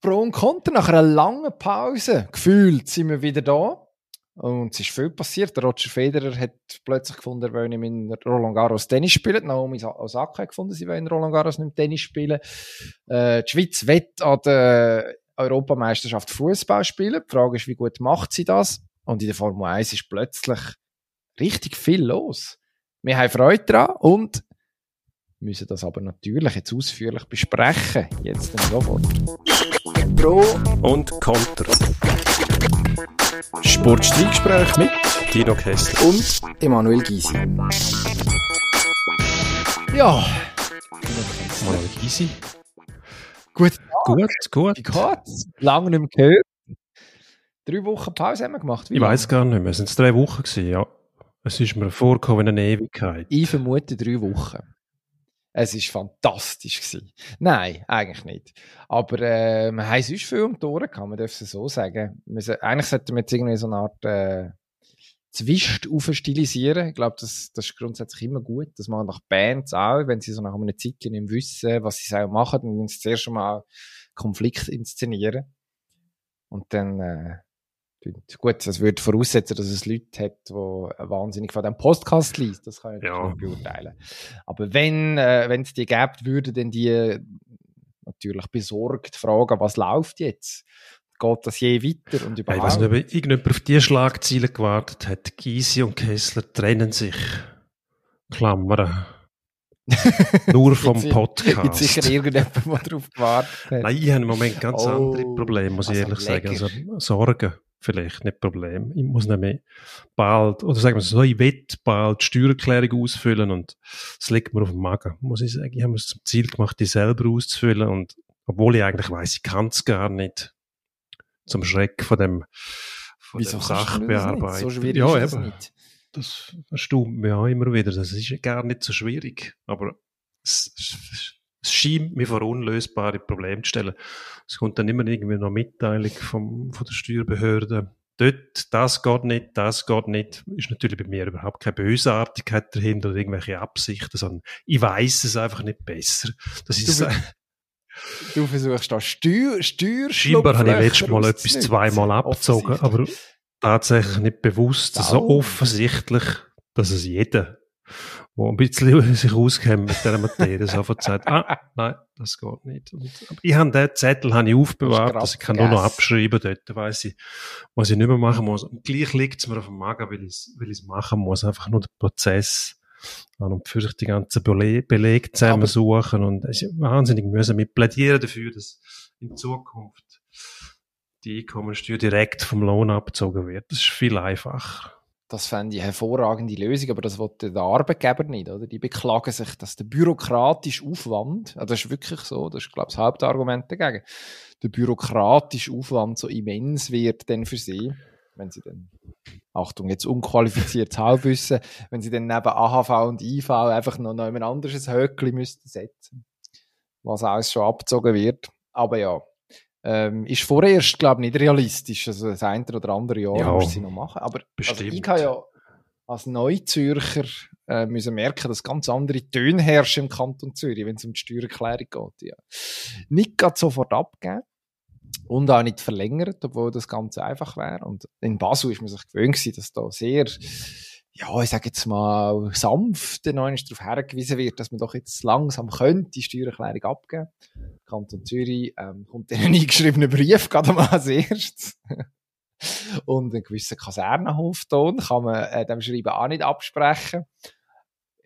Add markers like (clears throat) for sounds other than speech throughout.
Pro und Contra. Nach einer langen Pause, gefühlt, sind wir wieder da. Und es ist viel passiert. Roger Federer hat plötzlich gefunden, er will nicht in Roland Garros Tennis spielen. Naomi Osaka hat gefunden, sie will in Roland Garros nicht Tennis spielen. Äh, die Schweiz wird an der Europameisterschaft Fußball spielen. Die Frage ist, wie gut macht sie das? Und in der Formel 1 ist plötzlich richtig viel los. Wir haben Freude daran und müssen das aber natürlich jetzt ausführlich besprechen. Jetzt dann sofort. Pro und Contra. Sportstreitgespräch mit Dino Kessler und Emanuel Gysi. Ja. Emanuel Gysi. Gut, gut, gut. Wie geht's? Lange nicht mehr gehört. Drei Wochen Pause haben wir gemacht. Wie ich weiß gar nicht mehr. Es sind drei Wochen gewesen, ja. Es ist mir vorgekommen wie eine Ewigkeit. Ich vermute drei Wochen. Es war fantastisch. Gewesen. Nein, eigentlich nicht. Aber äh, wir haben sonst viel um die Ohren gehabt, man darf es so sagen. Wir, eigentlich sollten wir jetzt irgendwie so eine Art äh, Zwist aufstilisieren. Ich glaube, das, das ist grundsätzlich immer gut. Das machen nach Bands auch, wenn sie so nach einer Zeit nicht wissen, was sie sollen machen, dann müssen sie zuerst mal Konflikt inszenieren. Und dann äh, Gut, das würde voraussetzen, dass es Leute hat, die wahnsinnig von diesem Podcast liest. Das kann ich ja. nicht beurteilen. Aber wenn äh, es die gibt, würden dann die natürlich besorgt fragen, was läuft jetzt? Geht das je weiter und überhaupt? Ich weiß nicht, ob irgendjemand auf diese Schlagziele gewartet hat. Gysi und Kessler trennen sich. Klammern. (laughs) Nur vom Podcast. Gibt sicher irgendjemand, der darauf gewartet hat. Nein, ich habe im Moment ganz oh, andere Probleme, muss ich also ehrlich lecker. sagen. Also Sorgen vielleicht nicht Problem. Ich muss nämlich bald, oder sagen wir so, ich will bald die Steuererklärung ausfüllen und es liegt mir auf dem Magen, muss ich sagen. Ich habe mir zum Ziel gemacht, die selber auszufüllen und obwohl ich eigentlich weiß, ich kann es gar nicht. Zum Schreck von dem, von Wieso dem Sachbearbeiter. So schwierig ja, ist das nicht. Das erstaunt mich auch immer wieder. Das ist gar nicht so schwierig. Aber es, es scheint mir vor unlösbare Probleme zu stellen. Es kommt dann immer irgendwie noch Mitteilung vom, von der Steuerbehörde. Dort, das geht nicht, das geht nicht, ist natürlich bei mir überhaupt keine Bösartigkeit dahinter oder irgendwelche Absichten, sondern ich weiß es einfach nicht besser. Das ist, du, du versuchst da Steuer, Steuer Scheinbar habe ich letztes Mal etwas zweimal abgezogen, aber tatsächlich nicht bewusst, so offensichtlich, dass es jeder wo ein bisschen (laughs) sich auskennen mit dieser Materie, sofort sagt, ah, nein, das geht nicht. Und ich habe den Zettel habe ich aufbewahrt, das also ich kann nur noch abschreiben, dort weiss ich, was ich nicht mehr machen muss. Und gleich liegt es mir auf dem Magen, weil ich es machen muss, einfach nur den Prozess an und für sich die ganzen Bele Belege zusammensuchen und es ist wahnsinnig müssen mit plädieren dafür, dass in Zukunft die Einkommensteuer direkt vom Lohn abgezogen wird. Das ist viel einfacher. Das fände ich eine hervorragende Lösung, aber das will der Arbeitgeber nicht, oder? Die beklagen sich, dass der bürokratische Aufwand, also das ist wirklich so, das ist, glaube ich, das Hauptargument dagegen, der bürokratische Aufwand so immens wird denn für sie, wenn sie dann, Achtung, jetzt unqualifiziertes Halbwissen, wenn sie dann neben AHV und IV einfach noch jemand anderes Höckli müssten setzen, was alles schon abgezogen wird. Aber ja, ähm, ist vorerst, glaube ich, nicht realistisch. Also das eine oder andere Jahr ja, musst du sie noch machen. Aber also ich kann ja als Neuzürcher äh, müssen merken, dass ganz andere Töne herrschen im Kanton Zürich, wenn es um die Steuererklärung geht. Ja. Nicht gerade sofort abgeben und auch nicht verlängert, obwohl das ganz einfach wäre. Und in Basel ist man sich gewöhnt dass da sehr ja, ich sage jetzt mal, sanft darauf hergewiesen wird, dass man doch jetzt langsam könnte die Steuererklärung abgeben. Kanton Zürich ähm, kommt in einen (laughs) eingeschriebenen Brief gerade mal als erstes. (laughs) Und einen gewissen Kasernenhofton kann man äh, dem Schreiben auch nicht absprechen.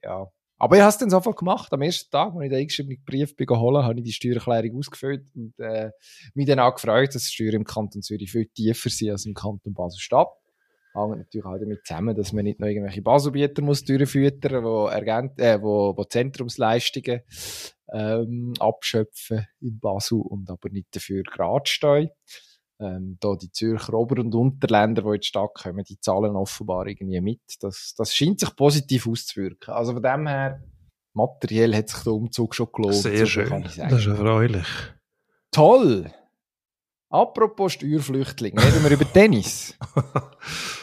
Ja. Aber ich habe es dann sofort gemacht. Am ersten Tag, als ich den eingeschriebenen Brief geholt habe ich die Steuererklärung ausgefüllt und äh, mich dann auch gefreut, dass die Steuern im Kanton Zürich viel tiefer sind als im Kanton Basel-Stadt hängt natürlich auch damit zusammen, dass man nicht noch irgendwelche Basobieter muss durchfüttern, wo, ergänzt, äh, wo, wo Zentrumsleistungen ähm, abschöpfen in Basel und aber nicht dafür gerade stehen. Ähm, da die Zürcher Ober- und Unterländer, die in die Stadt kommen, die zahlen offenbar irgendwie mit. Das, das scheint sich positiv auszuwirken. Also von dem her, materiell hat sich der Umzug schon gelohnt. Sehr schön. Das ist erfreulich. Toll! Apropos Steuerflüchtling, reden wir über Tennis. (laughs)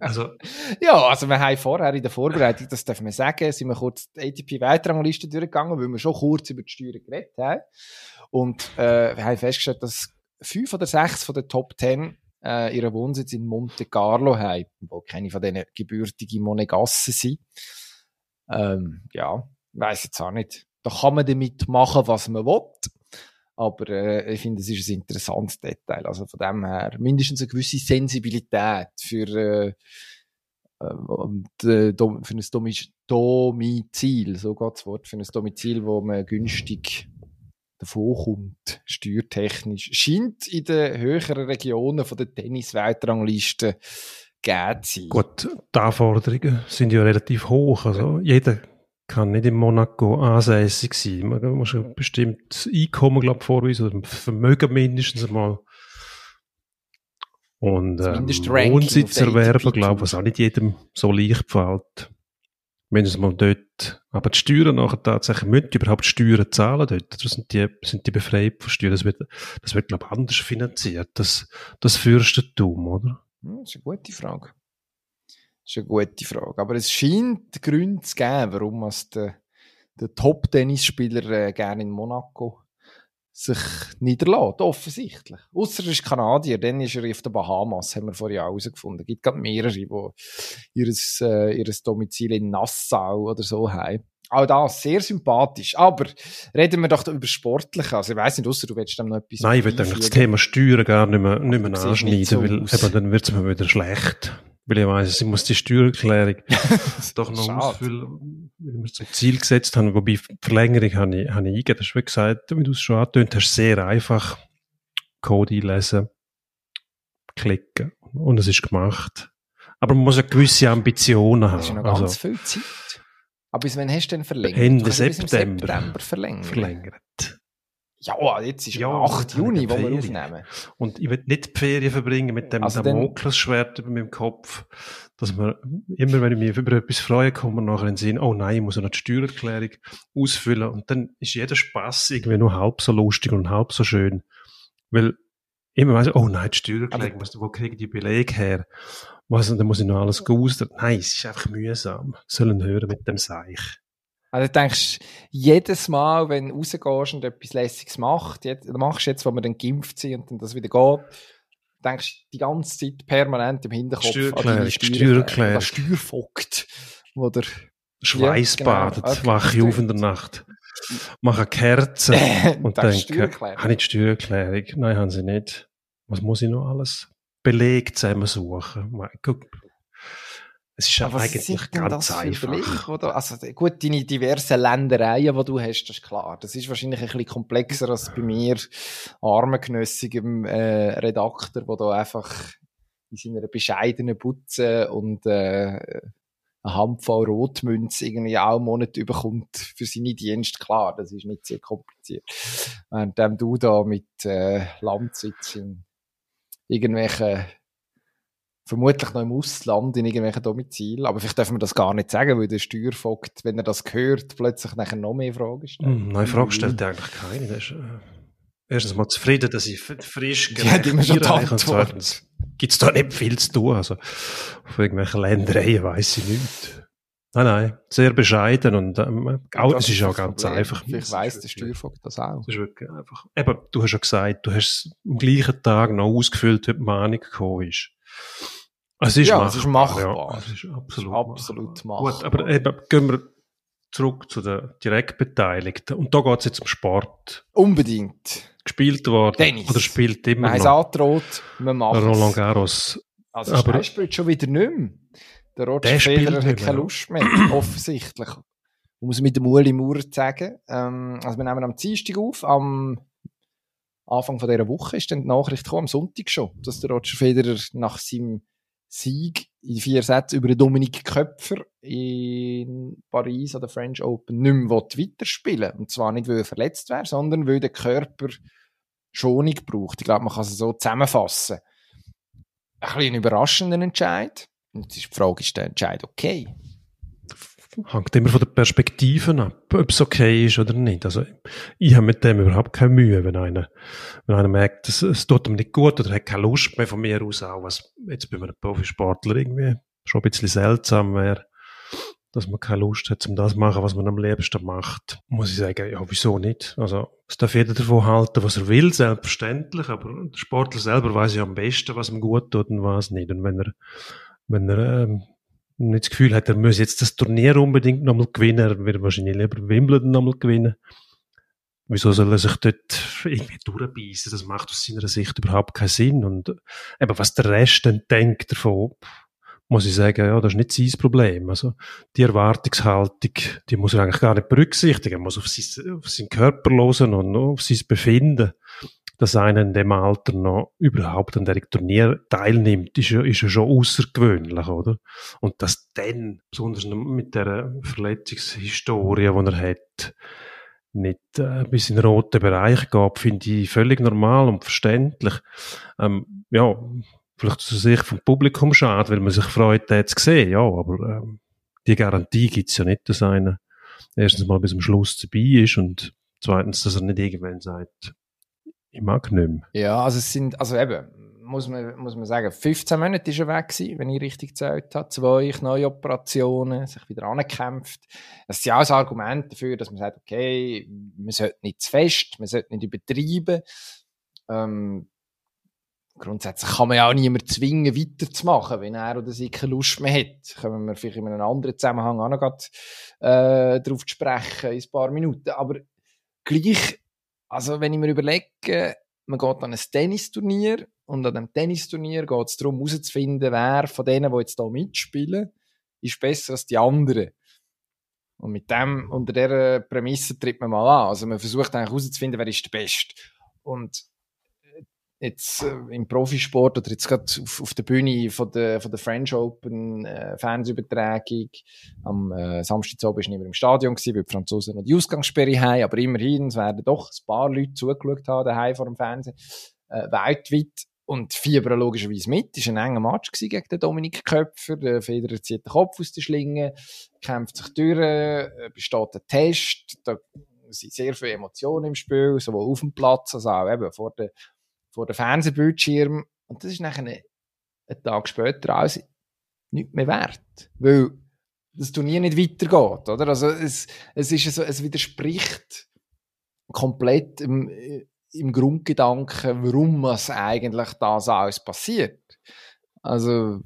also. (laughs) Ja, also wir haben vorher in der Vorbereitung, das darf man sagen, sind wir kurz die ATP-Weiterrangliste durchgegangen, weil wir schon kurz über die Steuern geredet haben. Und äh, wir haben festgestellt, dass fünf oder sechs von den Top Ten äh, ihren Wohnsitz in Monte Carlo haben, wo keine von denen gebürtige Monegassen sind. Ähm, ja, weiß jetzt auch nicht. Da kann man damit machen, was man will. Aber äh, ich finde, es ist ein interessantes Detail. Also von dem her mindestens eine gewisse Sensibilität für, äh, äh, für ein Domizil, so geht das Wort, für ein Domizil, wo man günstig davon kommt, steuertechnisch. Scheint in den höheren Regionen von der Tennis-Weltrangliste gegeben zu sein. Gut, die Anforderungen sind ja relativ hoch. Also jeder kann nicht in Monaco ansässig sein. Man muss ein bestimmtes Einkommen, glaube ich, vorweisen, oder Vermögen mindestens einmal. Und ähm, Wohnsitz erwerben, glaube ich, was auch nicht jedem so leicht fällt. Wenn es mal dort, aber die Steuern nachher tatsächlich, müssen die überhaupt Steuern zahlen dort? Oder sind die, sind die befreit von Steuern? Das wird, das wird, glaube ich, anders finanziert, das, das Fürstentum, oder? Hm, das ist eine gute Frage. Das ist eine gute Frage. Aber es scheint Gründe zu geben, warum es der, der Top-Tennisspieler äh, gerne in Monaco sich niederlässt, offensichtlich. Ausser er ist Kanadier, dann ist er auf den Bahamas, haben wir vorher herausgefunden. Es gibt gerade mehrere, die ihr, äh, ihr Domizil in Nassau oder so haben. Auch das, sehr sympathisch. Aber reden wir doch über Sportliche. Also ich weiss nicht, außer du willst dann noch etwas Nein, ich würde eigentlich das Thema Steuern gar nicht mehr, nicht mehr anschneiden, so weil eben, dann wird es mir wieder schlecht. Weil ich weiss, ich muss die Steuererklärung (laughs) doch noch Schade. ausfüllen, weil wir es zum Ziel gesetzt haben. Wobei, Verlängerung habe ich, habe ich eingegeben. Das ist, wie gesagt, wie du es schon angetönt hast, sehr einfach. Code einlesen, klicken. Und es ist gemacht. Aber man muss eine gewisse Ambitionen haben. Das ist noch ganz also, viel Zeit. Aber bis wann hast du denn verlängert? Ende September. September verlängert. verlängert. Ja, jetzt ist ja 8. Juni, wo wir aufnehmen. Und ich will nicht die Ferien verbringen mit dem also Damoklesschwert über meinem Kopf, dass man immer, wenn ich mich über etwas freue, kommt man nachher in den Sinn, oh nein, ich muss noch die Steuererklärung ausfüllen. Und dann ist jeder Spaß irgendwie nur halb so lustig und halb so schön. Weil immer weiss ich, oh nein, die Steuererklärung, Aber, wo kriege ich die Belege her? Was, dann muss ich noch alles ausdrücken. Nein, es ist einfach mühsam. Sollen hören mit dem Seich. Also du denkst, jedes Mal, wenn du rausgehst und etwas Lässiges macht, jetzt, machst du jetzt, wo wir dann geimpft sind und dann das wieder geht, denkst du die ganze Zeit permanent im Hinterkopf deine Steuererklärung. Steuervogt, wo der Schweißbadet, ja, genau. wache ich auf in der Nacht, mache eine Kerze (laughs) und denke, habe ich die Steuererklärung? Nein, haben sie nicht. Was muss ich noch alles? Beleg zusammensuchen. Guck, es ist Aber eigentlich ganz einfach. oder? Also, gut, deine diversen Ländereien, die du hast, das ist klar. Das ist wahrscheinlich ein bisschen komplexer als bei mir, armengenössigem äh, Redakteur, der da einfach in seiner bescheidenen Putze und äh, eine Handvoll Rotmünze irgendwie auch einen Monat überkommt für seine Dienste. Klar, das ist nicht sehr kompliziert. Während du da mit äh, Landsitz in irgendwelchen vermutlich noch im Ausland in irgendwelchen Domizil, aber vielleicht dürfen wir das gar nicht sagen, weil der Steuervogt, wenn er das hört, plötzlich nachher noch mehr Fragen stellt. Mm, nein, Frage stellt er eigentlich keine. Er ist, äh, erstens mal zufrieden, dass ich frisch gerecht immer schon und zweitens gibt es da nicht viel zu tun. Also von irgendwelchen Ländereien weiss ich nicht. Nein, nein, sehr bescheiden und ähm, auch, es ist auch ganz Problem. einfach. Vielleicht weiss der Steuervogt das auch. Das ist wirklich einfach. Eben, du hast ja gesagt, du hast am gleichen Tag noch ausgefüllt, wie die Mahnung gekommen ist. Es ist ja, machbar. Es ist machbar. Ja, es ist absolut, absolut machbar. Gut, aber eben, gehen wir zurück zu den Direktbeteiligten. Und da geht es jetzt um Sport. Unbedingt. Gespielt worden. Tennis. Oder spielt immer man noch. angedroht, man macht Roland Garros. Also aber, der spielt schon wieder nicht mehr. Der Roger Federer hat keine Lust mehr, (clears throat) offensichtlich. Muss mit dem Uli Maurer sagen. Ähm, also wir nehmen am Dienstag auf, am Anfang von dieser Woche ist dann die Nachricht gekommen, am Sonntag schon, dass der Roger Federer nach seinem Sieg in vier Sätzen über Dominik Köpfer in Paris an der French Open nicht mehr weiterspielen Und zwar nicht, weil er verletzt wäre, sondern weil der Körper Schonung braucht. Ich glaube, man kann es so zusammenfassen. Ein bisschen überraschender Entscheid. Und die Frage ist der Entscheid okay? Hängt immer von der Perspektive ab, ob es okay ist oder nicht. Also, ich habe mit dem überhaupt keine Mühe, wenn einer, wenn einer merkt, es, es tut ihm nicht gut oder hat keine Lust mehr von mir aus auch, was jetzt bei einem Profisportler irgendwie schon ein bisschen seltsam wäre, dass man keine Lust hat, um das zu machen, was man am liebsten macht. Muss ich sagen, ja, wieso nicht? Also, es darf jeder davon halten, was er will, selbstverständlich, aber der Sportler selber weiß ja am besten, was ihm gut tut und was nicht. Und wenn er, wenn er, ähm, nicht das Gefühl hat, er muss jetzt das Turnier unbedingt nochmal gewinnen, er wird wahrscheinlich lieber Wimbledon nochmal gewinnen. Wieso soll er sich dort irgendwie durchbeissen? Das macht aus seiner Sicht überhaupt keinen Sinn. Und eben, was der Rest dann denkt davon, muss ich sagen, ja, das ist nicht sein Problem. Also, die Erwartungshaltung, die muss er eigentlich gar nicht berücksichtigen. Er muss auf, sein, auf seinen Körper hören und auf sein Befinden dass einer in dem Alter noch überhaupt an der Turnier teilnimmt, ist ja, ist ja schon außergewöhnlich, oder? Und dass dann, besonders mit der Verletzungshistorie, die er hat, nicht äh, bis in den roten Bereich geht, finde ich völlig normal und verständlich. Ähm, ja, vielleicht aus Sicht vom Publikum schade, weil man sich freut, den zu sehen, ja, aber ähm, die Garantie gibt's ja nicht, dass einer erstens mal bis zum Schluss dabei ist und zweitens, dass er nicht irgendwann sagt, ich mag. Ja, also es sind, also eben, muss man, muss man sagen, 15 Monate ist er weg gewesen, wenn ich richtig gezählt habe. Zwei neue Operationen, sich wieder angekämpft. Das ist ja auch ein Argument dafür, dass man sagt, okay, man sollte nicht zu fest, man sollte nicht übertreiben. Ähm, grundsätzlich kann man ja auch niemanden zwingen, weiterzumachen, wenn er oder sie keine Lust mehr hat. Können wir vielleicht in einem anderen Zusammenhang auch noch grad, äh, darauf sprechen, in ein paar Minuten. Aber gleich also, wenn ich mir überlege, man geht an ein Tennisturnier und an dem Tennisturnier geht es darum, herauszufinden, wer von denen, die jetzt hier mitspielen, ist besser als die anderen. Und mit dem, unter dieser Prämisse tritt man mal an. Also man versucht eigentlich herauszufinden, wer ist der Beste. Und jetzt äh, im Profisport oder jetzt gerade auf, auf der Bühne von der, von der French Open äh, Fernsehübertragung am äh, Samstag oben ist nicht mehr im Stadion gewesen, weil die Franzosen noch die Ausgangssperre haben, aber immerhin, es werden doch ein paar Leute zugeschaut haben daheim vor dem Fernsehen, äh, weltweit und fiebern logischerweise mit. Es war ein enger Match gegen den Dominik Köpfer. Der Federer zieht den Kopf aus der Schlinge, kämpft sich durch, äh, besteht ein Test. Da sind sehr viele Emotionen im Spiel, sowohl auf dem Platz als auch eben vor der vor dem Fernsehbildschirm. Und das ist nachher einen, Tag später alles nicht mehr wert. Weil das Turnier nicht weitergeht, oder? Also, es, es ist so, es widerspricht komplett im, im Grundgedanken, warum es eigentlich das alles passiert. Also,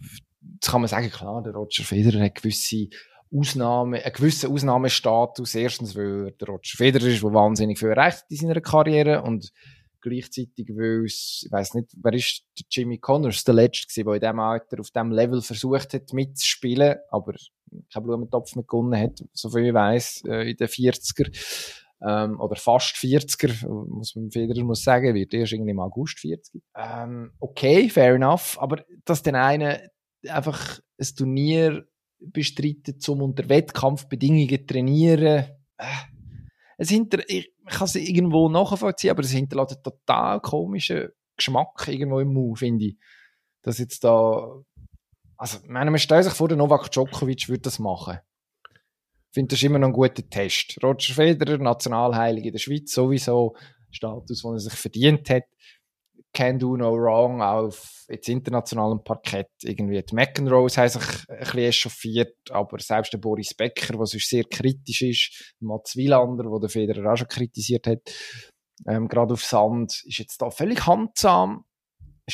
jetzt kann man sagen, klar, der Roger Federer hat gewisse Ausnahme, einen gewissen Ausnahmestatus. Erstens, weil der Roger Federer ist, der wahnsinnig viel erreicht in seiner Karriere und gleichzeitig, weil es, ich weiß nicht, wer ist der Jimmy Connors, der Letzte der in diesem Alter auf diesem Level versucht hat mitzuspielen, aber keinen Blumentopf mehr gewonnen hat, so viel ich weiss, äh, in den 40er, ähm, oder fast 40er, muss man Federer muss sagen, wird erst irgendwie im August 40. Ähm, okay, fair enough, aber dass dann einer einfach ein Turnier bestreitet, um unter Wettkampfbedingungen trainieren, äh, es hinter, ich, kann es irgendwo nachvollziehen, aber es hinterlässt einen total komischen Geschmack irgendwo im Mund, finde ich. Dass jetzt da, also, meine, man stellt sich vor, der Novak Djokovic würde das machen. Ich finde, das ist immer noch ein guter Test. Roger Federer, Nationalheilige der Schweiz, sowieso Status, den er sich verdient hat can do no wrong auf jetzt internationalem Parkett. Irgendwie die McEnroes haben sich ein bisschen echauffiert, aber selbst der Boris Becker, der sonst sehr kritisch ist, Mats Wielander, der der Federer auch schon kritisiert hat, ähm, gerade auf Sand, ist jetzt da völlig handsam.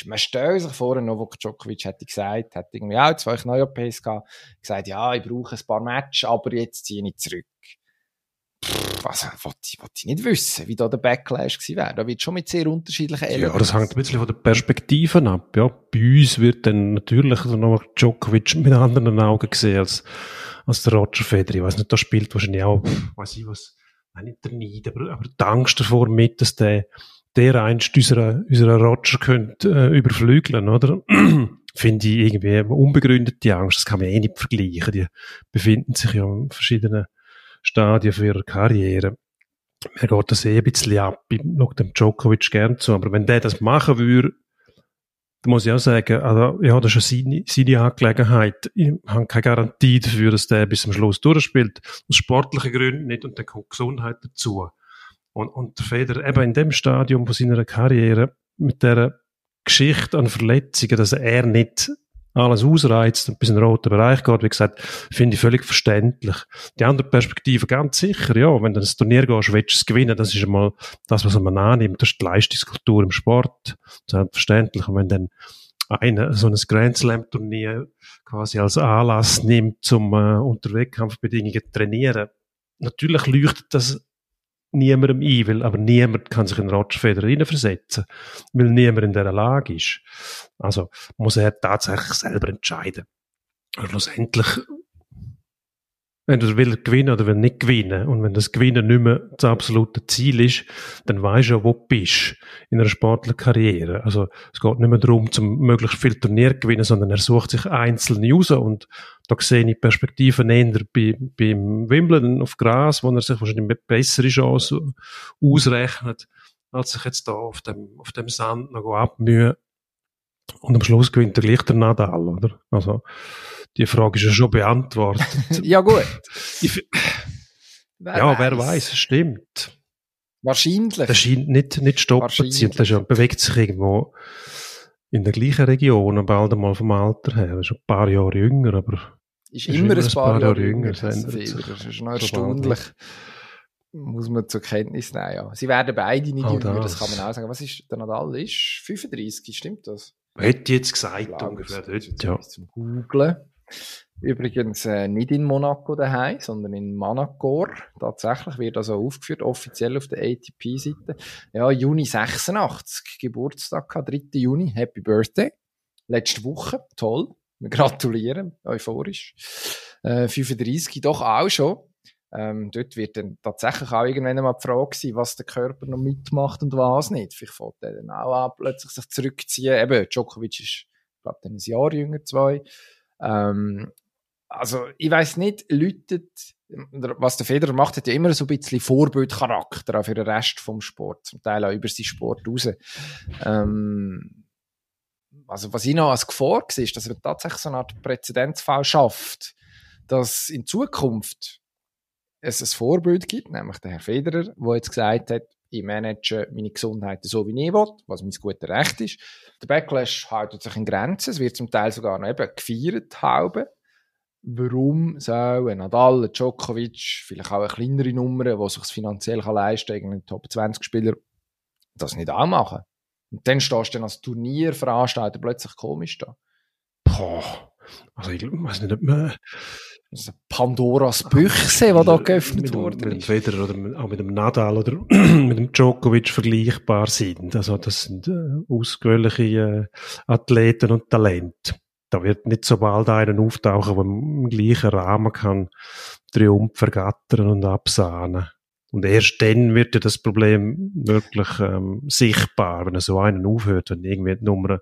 Man stellt sich vor, Novak Djokovic hätte gesagt, hat irgendwie auch zwei Neu-OPs gehabt, gesagt, ja, ich brauche ein paar Matches, aber jetzt ziehe ich zurück was wollte ich, wollte ich nicht wissen, wie da der Backlash gewesen wäre. Da wird schon mit sehr unterschiedlichen Elementen. Ja, das hängt ein bisschen von der Perspektive ab. Ja, bei uns wird dann natürlich noch Djokovic mit anderen Augen gesehen als, als der Roger Federer. Ich weiß nicht, da spielt wahrscheinlich auch, weiß ich was, nicht der Neid, aber, aber die Angst davor mit, dass der, der einst unserer, unserer Roger könnte, äh, überflügeln, oder? (clears throat) Finde ich irgendwie unbegründete Angst. Das kann man eh nicht vergleichen. Die befinden sich ja in verschiedenen Stadien für ihre Karriere. Mir geht das eh ein bisschen ab. Ich schaue dem Djokovic gern zu. Aber wenn der das machen würde, da muss ich auch sagen, also, ja, das ist seine, seine Angelegenheit. Ich habe keine Garantie dafür, dass der bis zum Schluss durchspielt. Aus sportlichen Gründen nicht und dann kommt Gesundheit dazu. Und, und der Feder eben in dem Stadium von seiner Karriere mit der Geschichte an Verletzungen, dass er nicht alles ausreizt und bis in den roten Bereich geht, wie gesagt, finde ich völlig verständlich. Die andere Perspektive ganz sicher, ja, wenn du ins Turnier gehst, willst du es gewinnen, das ist einmal das, was man annimmt, das ist die Leistungskultur im Sport, selbstverständlich. Und wenn dann einer so ein Grand Slam Turnier quasi als Anlass nimmt, zum äh, unter Wettkampfbedingungen trainieren, natürlich leuchtet das niemandem ein, weil aber niemand kann sich in Roger Federer versetzen, weil niemand in dieser Lage ist. Also muss er tatsächlich selber entscheiden. Und schlussendlich Entweder will er gewinnen oder will nicht gewinnen. Und wenn das Gewinnen nicht mehr das absolute Ziel ist, dann weisst du ja, wo du bist in einer sportlichen Karriere. Also es geht nicht mehr darum, zum möglichst viel Turnier zu gewinnen, sondern er sucht sich einzelne raus. Und da sehe ich Perspektiven eher bei, beim Wimbledon auf Gras, wo er sich wahrscheinlich eine bessere Chance ausrechnet, als sich jetzt da auf dem, auf dem Sand noch abmühen. Und am Schluss gewinnt er gleich der Nadal, oder? Also, die Frage ist ja schon beantwortet. (laughs) ja, gut. Ich, ja, wer weiß, stimmt. Wahrscheinlich. Das scheint nicht, nicht stoppen zu sein. Das ja, bewegt sich irgendwo in der gleichen Region, bald einmal vom Alter her. Er ist ein paar Jahre jünger, aber. Ist, ist immer, ein paar, Jahre, jünger. Das, ist noch erstaunlich. Muss man zur Kenntnis nehmen, ja. Sie werden beide nicht oh, jünger, das. das. kann man auch sagen. Was ist, der Nadal ist 35, stimmt das? Hätte jetzt gesagt, ungefähr dort, ja. Zum Googlen. Übrigens äh, nicht in Monaco daheim, sondern in Manacor. Tatsächlich wird also aufgeführt, offiziell auf der ATP-Seite. Ja, Juni 86, Geburtstag, 3. Juni, Happy Birthday. Letzte Woche, toll. Wir gratulieren, euphorisch. Äh, 35, doch auch schon. Ähm, dort wird dann tatsächlich auch irgendwann mal die Frage sein, was der Körper noch mitmacht und was nicht. Vielleicht fängt er dann auch an, plötzlich sich zurückziehen. Eben, Djokovic ist, ich glaube, dann ein Jahr jünger, zwei. Ähm, also, ich weiß nicht, läutet, was der Federer macht, hat ja immer so ein bisschen Vorbildcharakter auch für den Rest vom Sport, zum Teil auch über seinen Sport raus. Ähm, also, was ich noch als Gefahr sehe, ist, dass er tatsächlich so eine Art Präzedenzfall schafft, dass in Zukunft es ein Vorbild gibt, nämlich der Herr Federer, der jetzt gesagt hat, ich manage meine Gesundheit so, wie ich will, was mein gutes Recht ist. Der Backlash hält sich in Grenzen. Es wird zum Teil sogar noch eben gefeiert haben. Warum soll ein Nadal, ein Djokovic, vielleicht auch eine kleinere Nummer, die sich finanziell leisten kann, irgendein Top-20-Spieler, das nicht auch machen? Und dann stehst du dann als Turnierveranstalter plötzlich komisch da. Boah. Also ich weiß nicht, ob man das ist Pandoras Büchse, die da geöffnet wurde. Mit dem Federer oder mit, auch mit dem Nadal oder (clears throat) mit dem Djokovic vergleichbar sind. Also das sind äh, ausgewöhnliche äh, Athleten und Talente. Da wird nicht so bald einer auftauchen, der im gleichen Rahmen kann Triumph vergattern und absahnen. Und erst dann wird ja das Problem wirklich ähm, sichtbar, wenn so einen aufhört, wenn irgendwie die Nummer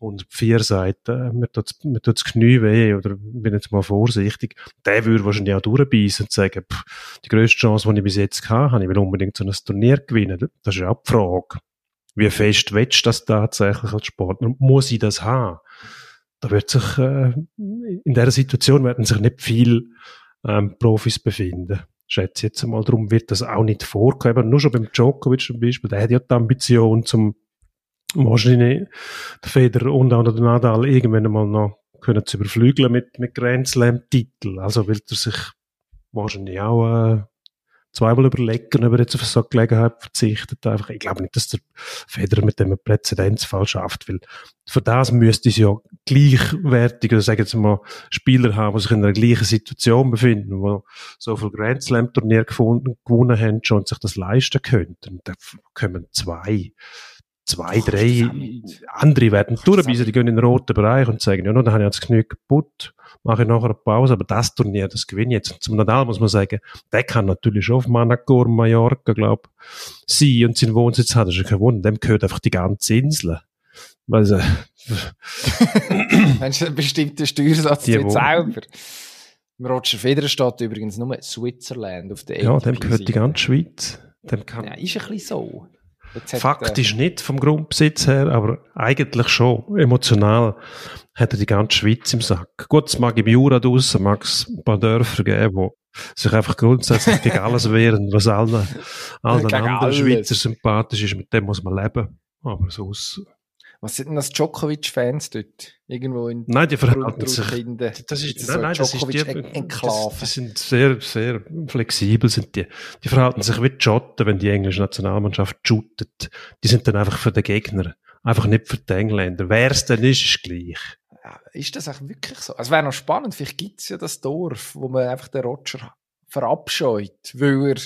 104 sagt, äh, mir tut mir tut's Knie weh, oder bin jetzt mal vorsichtig, der würde wahrscheinlich auch durchbeissen und sagen, pff, die grösste Chance, die ich bis jetzt hatte, habe ich will unbedingt so ein Turnier gewinnen. Das ist ja auch die Frage. Wie fest willst du das tatsächlich als Sportler? Muss ich das haben? Da wird sich, äh, in dieser Situation werden sich nicht viele ähm, Profis befinden. Schätze jetzt mal, darum wird das auch nicht vorkommen. Nur schon beim Djokovic zum Beispiel, der hat ja die Ambition, zum wahrscheinlich der Federer und auch der Nadal irgendwann einmal noch können zu überflügeln mit, mit Grand Slam Titel. Also will er sich wahrscheinlich auch äh, zweimal überlegen, ob er jetzt auf so eine Gelegenheit verzichtet. Einfach, ich glaube nicht, dass der Federer mit dem Präzedenzfall schafft, weil für das müsste es ja gleichwertige, oder sagen wir mal, Spieler haben, die sich in einer gleichen Situation befinden, wo so viel Grand Slam Turnier gewonnen haben schon und sich das leisten könnten. Da kommen zwei zwei, drei andere werden durchbeissen, die gehen in den roten Bereich und sagen, ja, no, dann habe ich jetzt das Knie kaputt, mache ich nachher eine Pause, aber das Turnier, das gewinne ich jetzt. Und zum Nadal muss man sagen, der kann natürlich schon auf Manacor, Mallorca, glaub, sein und seinen Wohnsitz hat, das ist ja kein Wunder, dem gehört einfach die ganze Insel. Also, Meinst du, einen bestimmten Steuersatz die selber? Roger Federer steht übrigens nur Switzerland auf der Ja, dem gehört die ganze Schweiz. Dem kann ja, ist ein bisschen so. Faktisch nicht vom Grundbesitz her, aber eigentlich schon. Emotional hat er die ganze Schweiz im Sack. Gut, es mag im Jura draussen, mag es ein paar Dörfer geben, wo sich einfach grundsätzlich gegen (laughs) alles wehren, was allen, allen anderen alles. Schweizer sympathisch ist, mit dem muss man leben. Aber sonst was sind denn das Djokovic-Fans dort? Irgendwo in Nein, die verhalten sich. Das ist, nein, nein, das ist die, das, die sind sehr, sehr flexibel, sind die. Die verhalten sich wie Schotten, wenn die englische Nationalmannschaft shootet. Die sind dann einfach für den Gegner. Einfach nicht für die Engländer. Wer es denn ist, ist gleich. ist das auch wirklich so? Also wäre noch spannend. Vielleicht gibt es ja das Dorf, wo man einfach den Roger verabscheut, weil er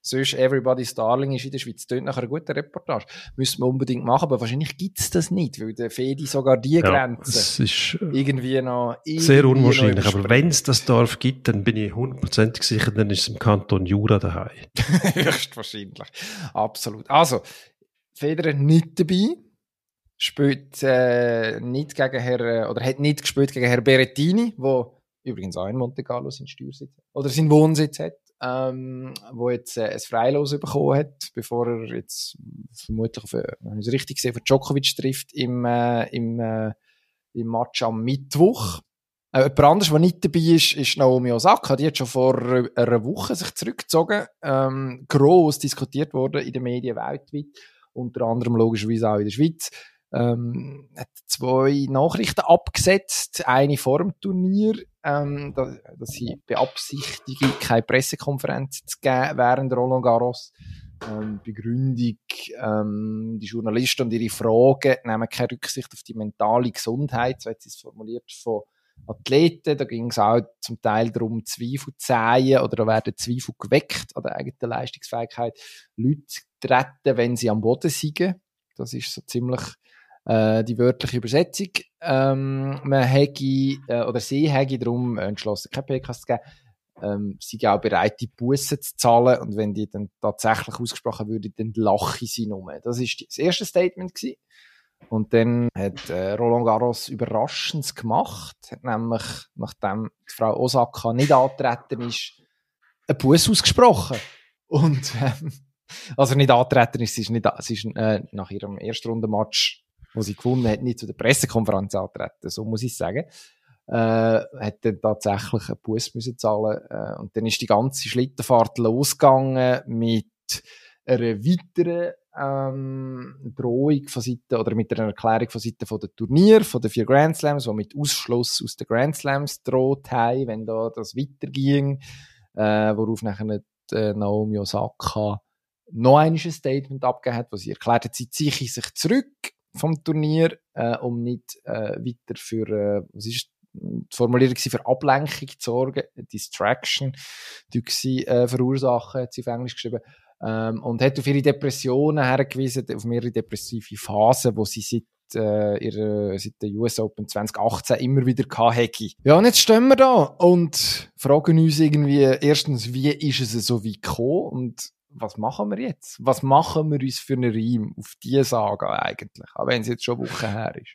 sonst Everybody's Darling ist in der Schweiz. Das klingt nach einer guten Reportage. Müssen wir unbedingt machen, aber wahrscheinlich gibt es das nicht, weil der Fedi sogar die ja, Grenze ist, äh, irgendwie noch irgendwie sehr unwahrscheinlich. Noch aber wenn es das Dorf gibt, dann bin ich hundertprozentig sicher, dann ist es im Kanton Jura daheim. (laughs) Höchstwahrscheinlich. Absolut. Also, Federer nicht dabei spielt äh, nicht gegen Herr, äh, oder hat nicht gespielt gegen Herr Berettini, wo übrigens auch in Monte Carlo seinen Steuersitz oder seinen Wohnsitz hat ähm, wo jetzt äh, ein Freilos bekommen hat, bevor er jetzt vermutlich, auf, äh, wenn ich es richtig sehe, für Djokovic trifft im, äh, im, äh, im Match am Mittwoch. Äh, jemand anderes, der nicht dabei ist, ist Naomi Osaka. Die hat schon vor einer Woche sich zurückgezogen. Ähm, gross diskutiert worden in den Medien weltweit. Unter anderem logischerweise auch in der Schweiz ähm, hat zwei Nachrichten abgesetzt. Eine vor dem Turnier, ähm, dass, dass sie beabsichtigen, keine Pressekonferenz zu geben während Roland Garros. Ähm, Begründung, ähm, die Journalisten und ihre Fragen nehmen keine Rücksicht auf die mentale Gesundheit, so hat sie es formuliert, von Athleten. Da ging es auch zum Teil darum, Zweifel zu sehen oder da werden Zweifel geweckt an der eigenen Leistungsfähigkeit. Leute treten, wenn sie am Boden siegen. Das ist so ziemlich äh, die wörtliche Übersetzung. Ähm, man hätte, äh, oder sie hätte darum entschlossen, keine PKs zu geben. Ähm, sie sind auch bereit, die Bussen zu zahlen und wenn die dann tatsächlich ausgesprochen würde, dann lache sie nur. Das ist das erste Statement gewesen. Und dann hat äh, Roland Garros überraschend gemacht, hat nämlich, nachdem die Frau Osaka nicht antreten ist, einen Bus ausgesprochen. Und, ähm, also nicht antreten ist, sie ist, nicht, sie ist äh, nach ihrem ersten Rundenmatch wo sie gewonnen hat, nicht zu der Pressekonferenz antreten, so muss ich sagen. Äh, hat dann tatsächlich einen Bus müssen zahlen äh, und dann ist die ganze Schlittenfahrt losgegangen mit einer weiteren ähm, Drohung von Seite oder mit einer Erklärung von Seite von der Turnier, von den vier Grand Slams, die mit Ausschluss aus den Grand Slams droht haben, wenn da das weiterging, äh, worauf nachher äh, Naomi Osaka noch ein Statement abgegeben hat, wo sie erklärt hat, sie ziehe sich zurück vom Turnier, äh, um nicht äh, weiter für, äh, was ist die Formulierung für Ablenkung zu sorgen, Distraction, die äh, verursachen, hat sie auf Englisch geschrieben, ähm, und hat auf ihre Depressionen hergewiesen, auf mehrere depressive Phasen, wo sie seit äh, ihre, seit der US Open 2018 immer wieder hatte. Ja, und jetzt stehen wir da und fragen uns irgendwie erstens, wie ist es so wie gekommen und was machen wir jetzt? Was machen wir uns für einen Reim auf diese Saga eigentlich? Auch wenn es jetzt schon Wochen her ist.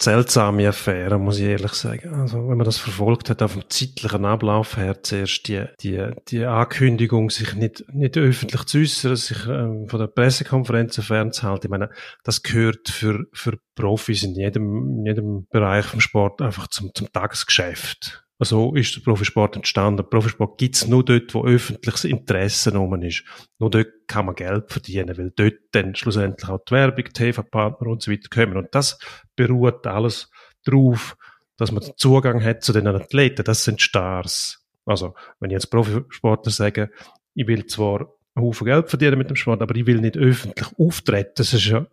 Seltsame Affäre, muss ich ehrlich sagen. Also, wenn man das verfolgt hat, auf dem zeitlichen Ablauf her, zuerst die, die, die Ankündigung, sich nicht, nicht öffentlich zu äußern, sich ähm, von der Pressekonferenz fernzuhalten. Ich meine, das gehört für, für Profis in jedem, in jedem Bereich vom Sport einfach zum, zum Tagesgeschäft. So ist der Profisport entstanden. Profisport gibt's nur dort, wo öffentliches Interesse rum ist. Nur dort kann man Geld verdienen, weil dort dann schlussendlich auch die Werbung, TV-Partner und so weiter kommen. Und das beruht alles darauf, dass man Zugang hat zu den Athleten. Das sind Stars. Also, wenn ich jetzt Profisportler sage, ich will zwar einen Haufen Geld verdienen mit dem Sport, aber ich will nicht öffentlich auftreten. Das ist ja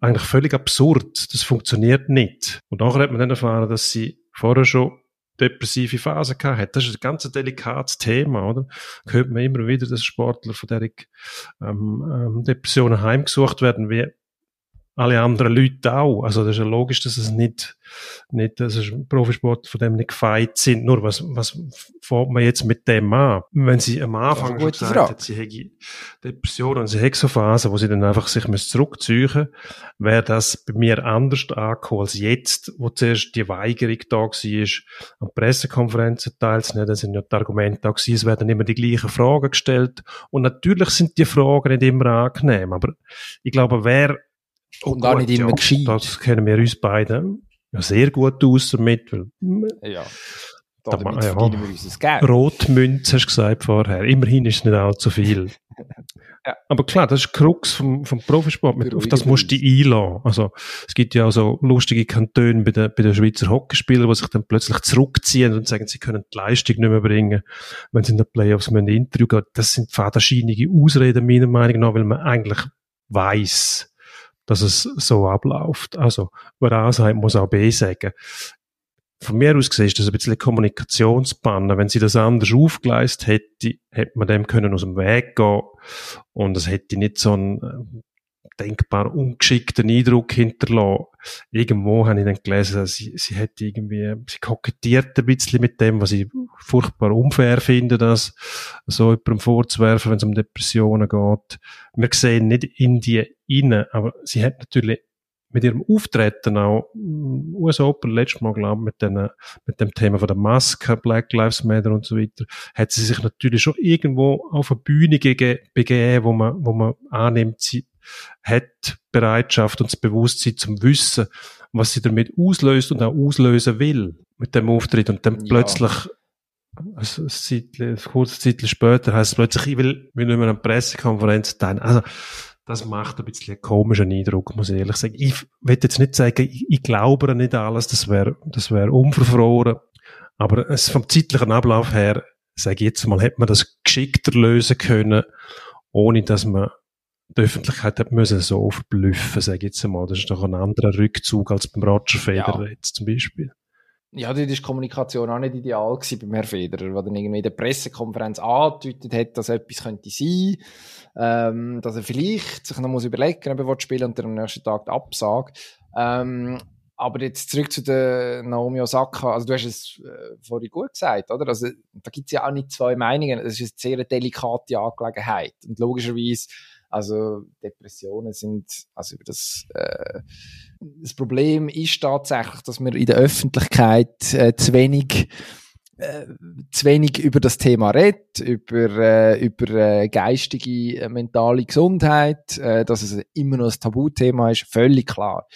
eigentlich völlig absurd. Das funktioniert nicht. Und nachher hat man dann erfahren, dass sie vorher schon depressive Phase gehabt hat. Das ist ein ganz delikates Thema, oder? Hört man immer wieder, dass Sportler von der ähm, ähm, Depressionen heimgesucht werden. Wie, alle anderen Leute auch. Also das ist ja logisch, dass es nicht, nicht dass es Profisport von dem nicht gefeit sind. Nur was, was fängt man jetzt mit dem an? Wenn sie am Anfang schon gesagt Frage. hat, sie hätte Depressionen und sie hätte so Phasen, wo sie dann einfach sich zurückziehen wäre das bei mir anders angekommen als jetzt, wo zuerst die Weigerung da war, an Pressekonferenzen teilzunehmen. Da sind ja die Argumente da gewesen, es werden immer die gleichen Fragen gestellt. Und natürlich sind die Fragen nicht immer angenehm, aber ich glaube, wer und gar nicht immer ja, gescheit. Das kennen wir uns beide ja, sehr gut aus damit. Weil, ja. Da, da ja, wir uns Geld. Rotmünze hast du gesagt vorher. Immerhin ist es nicht allzu viel. (laughs) ja. Aber klar, das ist Krux vom, vom Profisport. Auf das musst du dich einladen. Also, es gibt ja auch so lustige Kantone bei den, bei den Schweizer Hockeyspielern, die sich dann plötzlich zurückziehen und sagen, sie können die Leistung nicht mehr bringen, wenn sie in den Playoffs ein Interview gehen. Das sind fadenscheinige Ausreden, meiner Meinung nach, weil man eigentlich weiß, dass es so abläuft. Also, wer A sagt, muss auch B sagen. Von mir aus gesehen ist das ein bisschen Kommunikationsbanner. Wenn sie das anders aufgeleistet hätte, hätte man dem können aus dem Weg gehen und es hätte nicht so einen denkbar ungeschickten Eindruck hinterlassen. Irgendwo habe ich dann gelesen, sie, sie hätte irgendwie, sie kokettiert ein bisschen mit dem, was ich furchtbar unfair finde, das so jemandem vorzuwerfen, wenn es um Depressionen geht. Wir sehen nicht in die rein, aber sie hat natürlich mit ihrem Auftreten auch mm, US Open letztes Mal, glaube ich, mit, den, mit dem Thema von der Maske, Black Lives Matter und so weiter, hat sie sich natürlich schon irgendwo auf eine Bühne begeben, wo man, wo man annimmt, sie hat Bereitschaft und das Bewusstsein zum Wissen, was sie damit auslöst und auch auslösen will mit dem Auftritt und dann ja. plötzlich also ein, kurzes Zeit später heißt es plötzlich, ich will, will nicht mehr eine Pressekonferenz teilen. Also, das macht ein bisschen einen komischen Eindruck, muss ich ehrlich sagen. Ich will jetzt nicht sagen, ich, ich glaube nicht alles, das wäre, das wäre unverfroren. Aber es, vom zeitlichen Ablauf her, sage ich jetzt mal, hätte man das geschickter lösen können, ohne dass man die Öffentlichkeit hat müssen so verblüffen, sage ich jetzt mal. Das ist doch ein anderer Rückzug als beim Roger Federer ja. jetzt zum Beispiel. Ja, dort war die Kommunikation auch nicht ideal gewesen beim Herrn Federer, der dann irgendwie in der Pressekonferenz angedeutet hat, dass etwas könnte sein, ähm, dass er vielleicht sich noch muss überlegen, ob er spielen und dann am nächsten Tag die Absage. Ähm, aber jetzt zurück zu der Naomi Osaka. Also du hast es äh, vorhin gut gesagt, oder? Also da gibt es ja auch nicht zwei Meinungen. Das ist eine sehr delikate Angelegenheit. Und logischerweise also Depressionen sind, also über das, äh, das Problem ist tatsächlich, dass man in der Öffentlichkeit äh, zu wenig äh, zu wenig über das Thema redet, über, äh, über äh, geistige, äh, mentale Gesundheit, äh, dass es immer noch ein Tabuthema ist, völlig klar.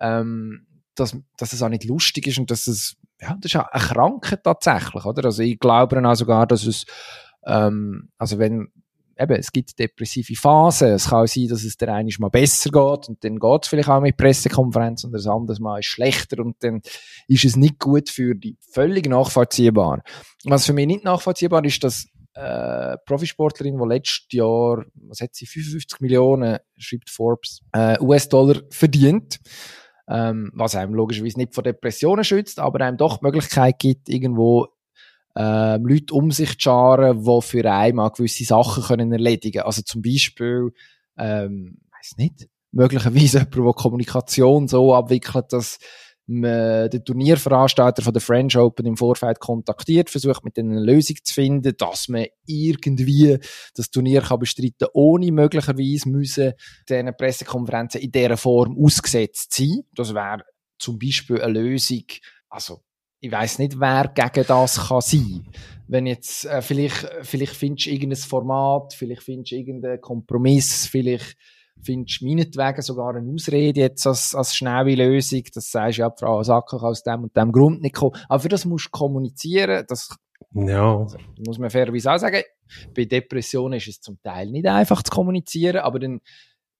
Ähm, dass, dass es auch nicht lustig ist und dass es, ja, das ist auch eine Krankheit tatsächlich, oder? Also ich glaube auch sogar, dass es, ähm, also wenn, eben, es gibt depressive Phasen. Es kann auch sein, dass es der eine mal besser geht und dann geht es vielleicht auch mit Pressekonferenz und das andere Mal ist schlechter und dann ist es nicht gut für die völlig nachvollziehbar. Was für mich nicht nachvollziehbar ist, dass äh, Profisportlerin, die letztes Jahr, was hat sie, 55 Millionen, schreibt Forbes, äh, US-Dollar verdient. Ähm, was einem logischerweise nicht vor Depressionen schützt, aber einem doch die Möglichkeit gibt, irgendwo ähm, Leute um sich zu scharen, die für einmal gewisse Sachen können erledigen können. Also zum Beispiel, ähm, weiß nicht, möglicherweise (laughs) jemand, der Kommunikation so abwickelt, dass man den Turnierveranstalter von der French Open im Vorfeld kontaktiert, versucht mit ihnen eine Lösung zu finden, dass man irgendwie das Turnier kann bestreiten ohne möglicherweise müssen diesen Pressekonferenzen in dieser Form ausgesetzt sein. Das wäre zum Beispiel eine Lösung, also ich weiß nicht, wer gegen das kann sein. Wenn jetzt, äh, vielleicht, vielleicht findest du irgendein Format, vielleicht findest du irgendeinen Kompromiss, vielleicht findest du meinetwegen sogar eine Ausrede jetzt als, als schnelle Lösung, das sagst ja, Frau Sacker kann aus dem und dem Grund nicht kommen. Aber für das musst du kommunizieren, das ja. Also, muss man fairerweise auch sagen. Bei Depressionen ist es zum Teil nicht einfach zu kommunizieren, aber dann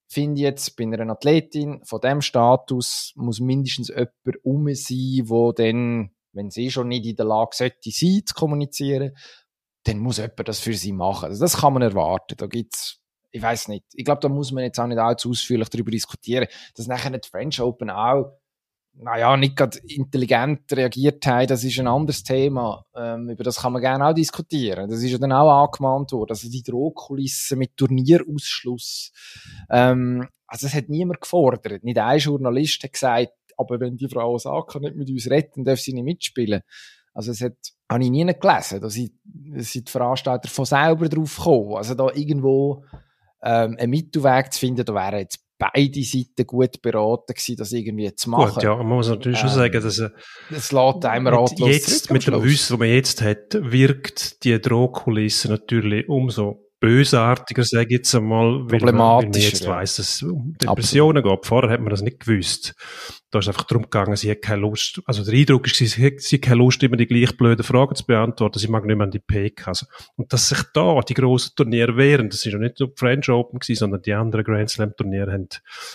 finde ich jetzt, bei einer Athletin von dem Status muss mindestens jemand um sein, wo dann wenn sie schon nicht in der Lage sollte sein, zu kommunizieren, dann muss jemand das für sie machen. Also das kann man erwarten. Da gibt's, ich weiß nicht. Ich glaube, da muss man jetzt auch nicht allzu ausführlich darüber diskutieren, dass nachher die French Open auch naja, nicht gerade intelligent reagiert haben, das ist ein anderes Thema. Ähm, über das kann man gerne auch diskutieren. Das ist ja dann auch angemahnt worden. Also die Drohkulisse mit Turnierausschluss. Ähm, also es hat niemand gefordert. Nicht ein Journalist hat gesagt, aber wenn die Frau Osaka nicht mit uns retten, darf sie nicht mitspielen. Also es hat, habe ich nie gelesen, dass sie, dass die Veranstalter von selber drauf kommen. Also da irgendwo ähm, einen Mittelweg zu finden, da wäre jetzt beide Seiten gut beraten gewesen, das irgendwie zu machen. Gut, ja, man muss natürlich ähm, schon sagen, dass äh, das lässt einem ratlos jetzt, mit dem Wissen, das man jetzt hat, wirkt die Drohkulisse natürlich umso bösartiger, sage ich jetzt einmal, weil man, jetzt weiss, dass es um Depressionen Absolut. geht. Vorher hat man das nicht gewusst. Da ist einfach darum gegangen, sie hat keine Lust, also der Eindruck ist, sie hat, sie hat keine Lust, immer die gleich blöden Fragen zu beantworten, sie mag nicht mehr an die PK. Also, und dass sich da die grossen Turniere wehren, das ist ja nicht nur die French Open gewesen, sondern die anderen Grand Slam Turniere haben,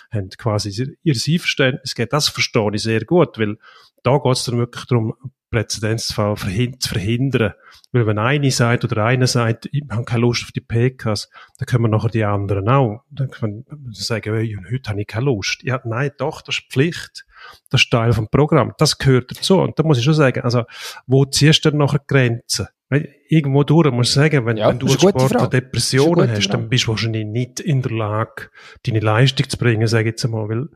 haben quasi ihr Einverständnis gegeben. Das verstehe ich sehr gut, weil da geht es dann wirklich darum, Präzedenzfall zu verhindern. Weil wenn eine sagt oder einer sagt, ich habe keine Lust auf die PKs, dann können wir nachher die anderen auch. Dann können wir sagen, hey, heute habe ich keine Lust. Ja, nein, doch, das ist Pflicht. Das ist Teil vom Programm. Das gehört dazu. Und da muss ich schon sagen, also, wo ziehst du denn nachher Grenzen? Weil irgendwo durch muss ich sagen, wenn, ja, wenn du als Sportler Depressionen hast, dann bist du wahrscheinlich nicht in der Lage, deine Leistung zu bringen, sage ich jetzt einmal, weil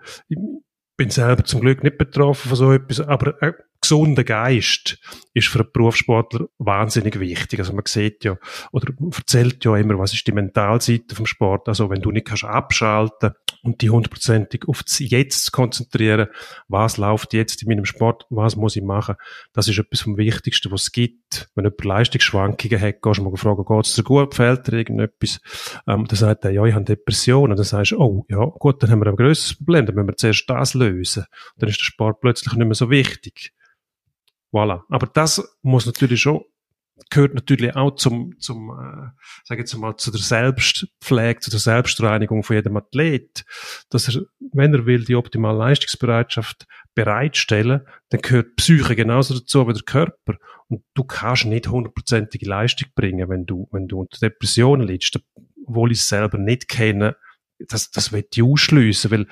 bin selber zum Glück nicht betroffen von so etwas, aber äh, gesunder Geist ist für einen Berufssportler wahnsinnig wichtig. Also man sieht ja, oder erzählt ja immer, was ist die Mentalseite vom Sport. Also wenn du nicht kannst abschalten und die hundertprozentig auf das Jetzt konzentrieren, was läuft jetzt in meinem Sport, was muss ich machen, das ist etwas vom Wichtigsten, was es gibt. Wenn jemand Leistungsschwankungen hat, gehst du mal fragen, geht es dir gut, fehlt dir irgendetwas? Ähm, dann sagt er, ja, ich habe Depressionen. Dann sagst du, oh, ja, gut, dann haben wir ein grösseres Problem, dann müssen wir zuerst das lösen. Dann ist der Sport plötzlich nicht mehr so wichtig. Voilà. Aber das muss natürlich schon, gehört natürlich auch zum, zum, äh, sag jetzt mal, zu der Selbstpflege, zu der Selbstreinigung von jedem Athlet, dass er, wenn er will, die optimale Leistungsbereitschaft bereitstellen, dann gehört Psyche genauso dazu wie der Körper. Und du kannst nicht hundertprozentige Leistung bringen, wenn du, wenn du unter Depressionen liegst, obwohl ich es selber nicht kenne, das, das wird ich ausschliessen, weil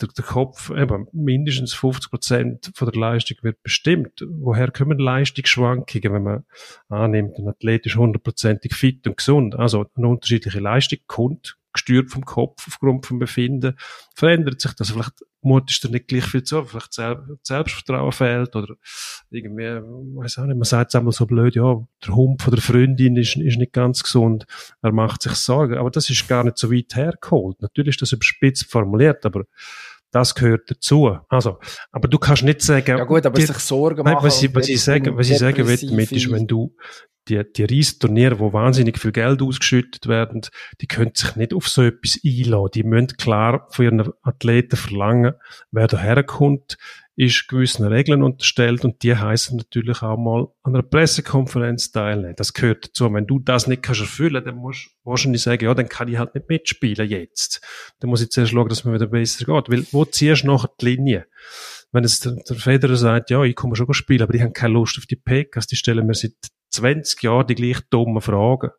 der, der Kopf, eben, mindestens 50 Prozent von der Leistung wird bestimmt. Woher kommen Leistungsschwankungen, wenn man annimmt, ein Athlet ist hundertprozentig fit und gesund? Also, eine unterschiedliche Leistung kommt gesteuert vom Kopf aufgrund vom Befinden, verändert sich das. Vielleicht mutest du nicht gleich viel zu, vielleicht Selbstvertrauen fehlt oder irgendwie, weiß auch nicht, man sagt es einmal so blöd, ja, der Hund von der Freundin ist, ist nicht ganz gesund, er macht sich Sorgen, aber das ist gar nicht so weit hergeholt. Natürlich ist das überspitzt formuliert, aber das gehört dazu. Also, aber du kannst nicht sagen. Ja gut, aber die, sich Sorgen machen. Nein, was ich, was ich sagen, was ich sagen will damit ist, wenn du die, die Reisturniere, wo wahnsinnig viel Geld ausgeschüttet werden, die können sich nicht auf so etwas einladen. Die müssen klar von ihren Athleten verlangen, wer da herkommt, ist gewissen Regeln unterstellt und die heißen natürlich auch mal an einer Pressekonferenz teilnehmen. Das gehört dazu. Wenn du das nicht kannst erfüllen, dann musst du wahrscheinlich sagen, ja, dann kann ich halt nicht mitspielen jetzt. Dann muss ich zuerst schauen, dass mir wieder besser geht. Weil, wo ziehst du nachher die Linie? Wenn es der, der Federer sagt, ja, ich komme schon spielen, aber ich habe keine Lust auf die PKs, die stellen mir seit 20 Jahren die gleich dummen Fragen.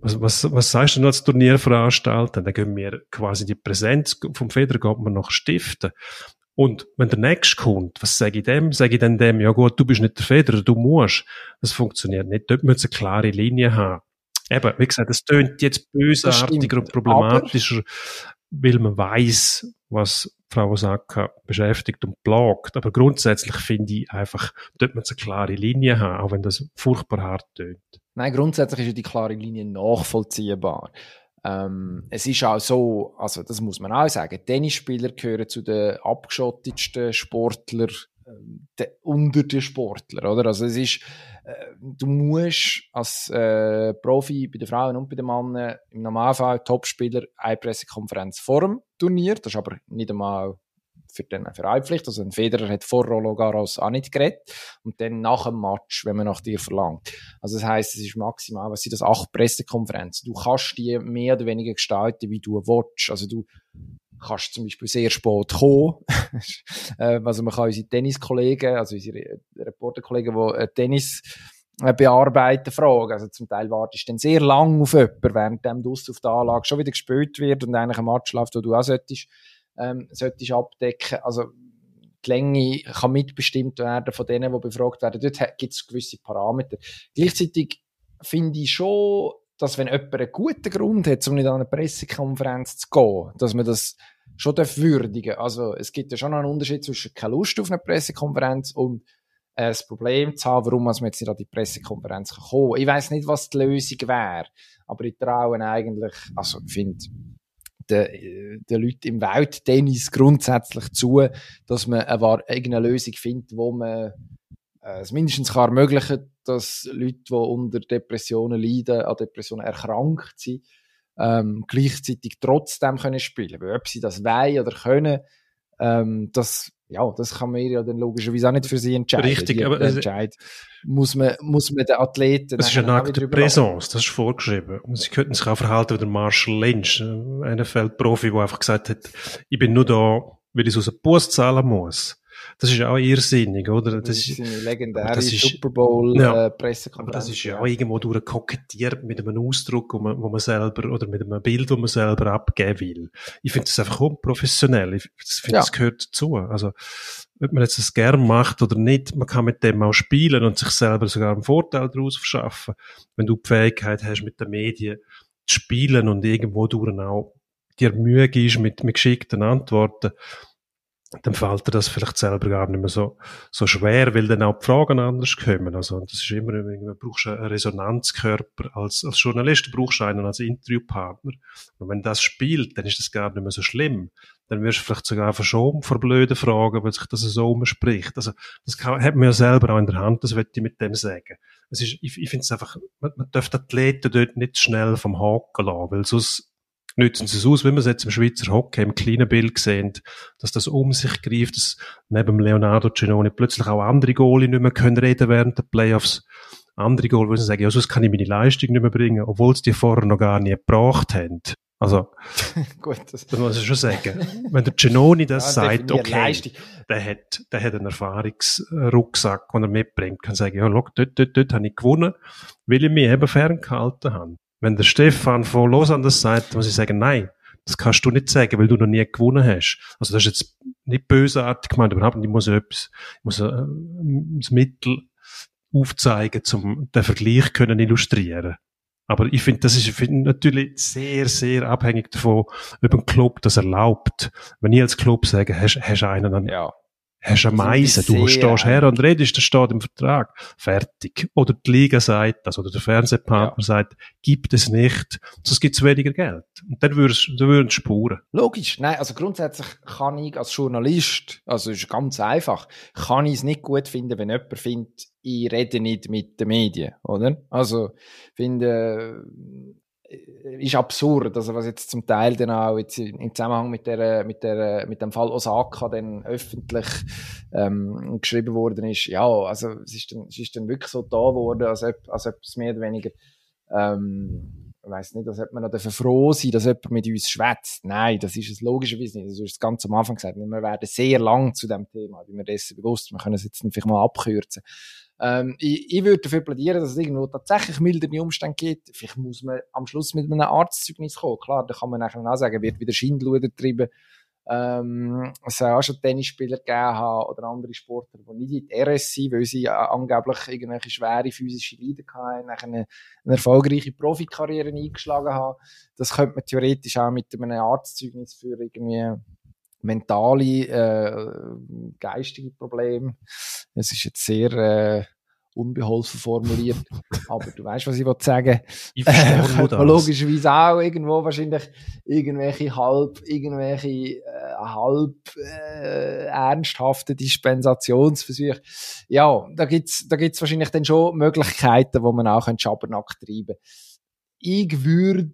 Was, was, was sagst du noch als Turnierveranstalter? Dann gehen wir quasi die Präsenz vom Federer geht man noch stiften. Und wenn der Nächste kommt, was sage ich dem? Sage ich dann dem, ja gut, du bist nicht der Federer, du musst. Das funktioniert nicht. Dort muss eine klare Linie haben. Eben, wie gesagt, das tönt jetzt bösartiger und problematischer, weil man weiß, was Frau Osaka beschäftigt und plagt. Aber grundsätzlich finde ich einfach, dort muss eine klare Linie haben, auch wenn das furchtbar hart tönt. Nein, grundsätzlich ist die klare Linie nachvollziehbar. Ähm, es ist auch so, also das muss man auch sagen, Tennisspieler gehören zu den abgeschottetsten Sportlern äh, unter den Sportlern, oder? Also es ist, du musst als äh, Profi bei den Frauen und bei den Männern im Normalfall Topspieler eine Pressekonferenz vor dem Turnier, das ist aber nicht einmal für den Vereinpflicht. Also ein Federer hat vor Roland Garros auch nicht geredet. Und dann nach dem Match, wenn man nach dir verlangt. Also das heisst, es ist maximal, was sind das, acht Pressekonferenzen. Du kannst die mehr oder weniger gestalten, wie du willst. Also du kannst zum Beispiel sehr spät kommen. (laughs) Äh, also man kann unsere Tenniskollegen, also unsere Reporterkollegen, die äh, Tennis äh, bearbeiten, fragen. Also zum Teil wartest du dann sehr lang auf jemanden, während dem du auf der Anlage schon wieder gespielt wird und eigentlich ein Match läuft, wo du auch solltest ähm, solltest abdecken. Also, die Länge kann mitbestimmt werden von denen, die befragt werden. Dort gibt es gewisse Parameter. Gleichzeitig finde ich schon, dass wenn jemand einen guten Grund hat, um nicht an eine Pressekonferenz zu gehen, dass man das schon würdigen darf. Also es gibt ja schon einen Unterschied zwischen keine Lust auf eine Pressekonferenz und äh, das Problem zu haben, warum man jetzt nicht an die Pressekonferenz kommen kann. Ich weiß nicht, was die Lösung wäre, aber ich traue eigentlich, also ich finde, den, den Leuten im Welttennis grundsätzlich zu, dass man eine, irgendeine Lösung findet, wo man äh, es mindestens kann ermöglichen dass Leute, die unter Depressionen leiden, an Depressionen erkrankt sind, ähm, gleichzeitig trotzdem können spielen. Weil ob sie das wollen oder können, ähm, das ja, das kann man ja dann logischerweise auch nicht für sie entscheiden. Richtig, die, aber Entscheid muss man, muss man den Athleten. Das ist ein Akt der Präsenz, das ist vorgeschrieben. Und sie könnten sich auch verhalten wie der Marshall Lynch, ein NFL-Profi, der einfach gesagt hat, ich bin nur da, weil ich es aus der Bus zahlen muss. Das ist ja auch irrsinnig, oder? Das, das ist eine legendäre Super Bowl ja, äh, Pressekonferenz. das ist ja auch irgendwo durch kokettiert mit einem Ausdruck, wo man, wo man selber, oder mit einem Bild, wo man selber abgeben will. Ich finde das einfach unprofessionell. Ich finde, ja. das gehört dazu. Also, ob man jetzt das gern macht oder nicht, man kann mit dem auch spielen und sich selber sogar einen Vorteil daraus verschaffen. Wenn du die Fähigkeit hast, mit den Medien zu spielen und irgendwo durch auch dir Mühe gibst mit, mit geschickten Antworten, dann fällt dir das vielleicht selber gar nicht mehr so, so schwer, weil dann auch die Fragen anders kommen. Also, das ist immer, man brauchst einen Resonanzkörper. Als, als Journalist brauchst du einen als Interviewpartner. Und wenn das spielt, dann ist das gar nicht mehr so schlimm. Dann wirst du vielleicht sogar verschoben vor blöden Fragen, weil sich das so umspricht. Also, das kann, hat man ja selber auch in der Hand, das möchte ich mit dem sagen. Es ist, ich, ich finde es einfach, man, man darf Athleten dort nicht schnell vom Haken lassen, weil sonst nützen sie es aus, wie wir es jetzt im Schweizer Hockey im kleinen Bild sehen, dass das um sich greift, dass neben Leonardo Cenoni plötzlich auch andere Goalie nicht mehr können reden während der Playoffs. Andere Goalie, wo sie sagen, ja, sonst kann ich meine Leistung nicht mehr bringen, obwohl sie die vorher noch gar nie gebracht haben. Also, (laughs) Gut, das, das muss ich schon sagen. Wenn der Genoni das ja, sagt, okay, der hat, der hat einen Erfahrungsrucksack, den er mitbringt, kann sagen, ja, schau, dort, dort, dort habe ich gewonnen, weil ich mich eben ferngehalten habe. Wenn der Stefan von Lausanne das sagt, muss ich sagen, nein, das kannst du nicht sagen, weil du noch nie gewonnen hast. Also das ist jetzt nicht bösartig gemeint, überhaupt nicht. Ich muss etwas, ich muss ein, äh, das Mittel aufzeigen, um den Vergleich können illustrieren. Aber ich finde, das ist find natürlich sehr, sehr abhängig davon, ob ein Club das erlaubt. Wenn ich als Club sage, hast, hast einen an, ja hast eine Meise, du stehst her und redest, das steht im Vertrag. Fertig. Oder die Liga sagt das, oder der Fernsehpartner ja. sagt, gibt es nicht, sonst gibt es weniger Geld. Und dann würdest du würdest Spuren. Logisch. Nein, also grundsätzlich kann ich als Journalist, also ist ganz einfach, kann ich es nicht gut finden, wenn jemand findet, ich rede nicht mit den Medien, oder? Also, finde, ist absurd, also was jetzt zum Teil dann auch jetzt im Zusammenhang mit der, mit der, mit dem Fall Osaka dann öffentlich ähm, geschrieben worden ist, ja, also es ist dann, es ist dann wirklich so da geworden, als ob, als ob es mehr oder weniger, ähm, ich weiss nicht, ob man noch froh sein dass jemand mit uns schwätzt. Nein, das ist es logischerweise nicht. Das ist ganz am Anfang gesagt. Wir werden sehr lang zu dem Thema, wie wir dessen bewusst, wir können es jetzt vielleicht mal abkürzen. Ähm, ich, ich würde dafür plädieren, dass es irgendwo tatsächlich mildere Umstände gibt. Vielleicht muss man am Schluss mit einem Arztzeugnis kommen. Klar, da kann man nachher auch sagen, wird wieder Schindluder getrieben. Ähm, es auch schon Tennisspieler gegeben haben oder andere Sportler, die nicht in die RS sind, weil sie äh, angeblich irgendwelche schwere physische Leiden hatten, nachher eine, eine erfolgreiche Profikarriere eingeschlagen haben. Das könnte man theoretisch auch mit einem Arztzeugnis für irgendwie mentale, äh, geistige Probleme. Es ist jetzt sehr äh, unbeholfen formuliert, (laughs) aber du weißt, was ich sagen Ich verstehe äh, Logischerweise auch irgendwo wahrscheinlich irgendwelche halb, irgendwelche äh, halb äh, ernsthafte Dispensationsversuche. Ja, da gibt's, da gibt's wahrscheinlich dann schon Möglichkeiten, wo man auch einen Schabernack treiben. Ich würde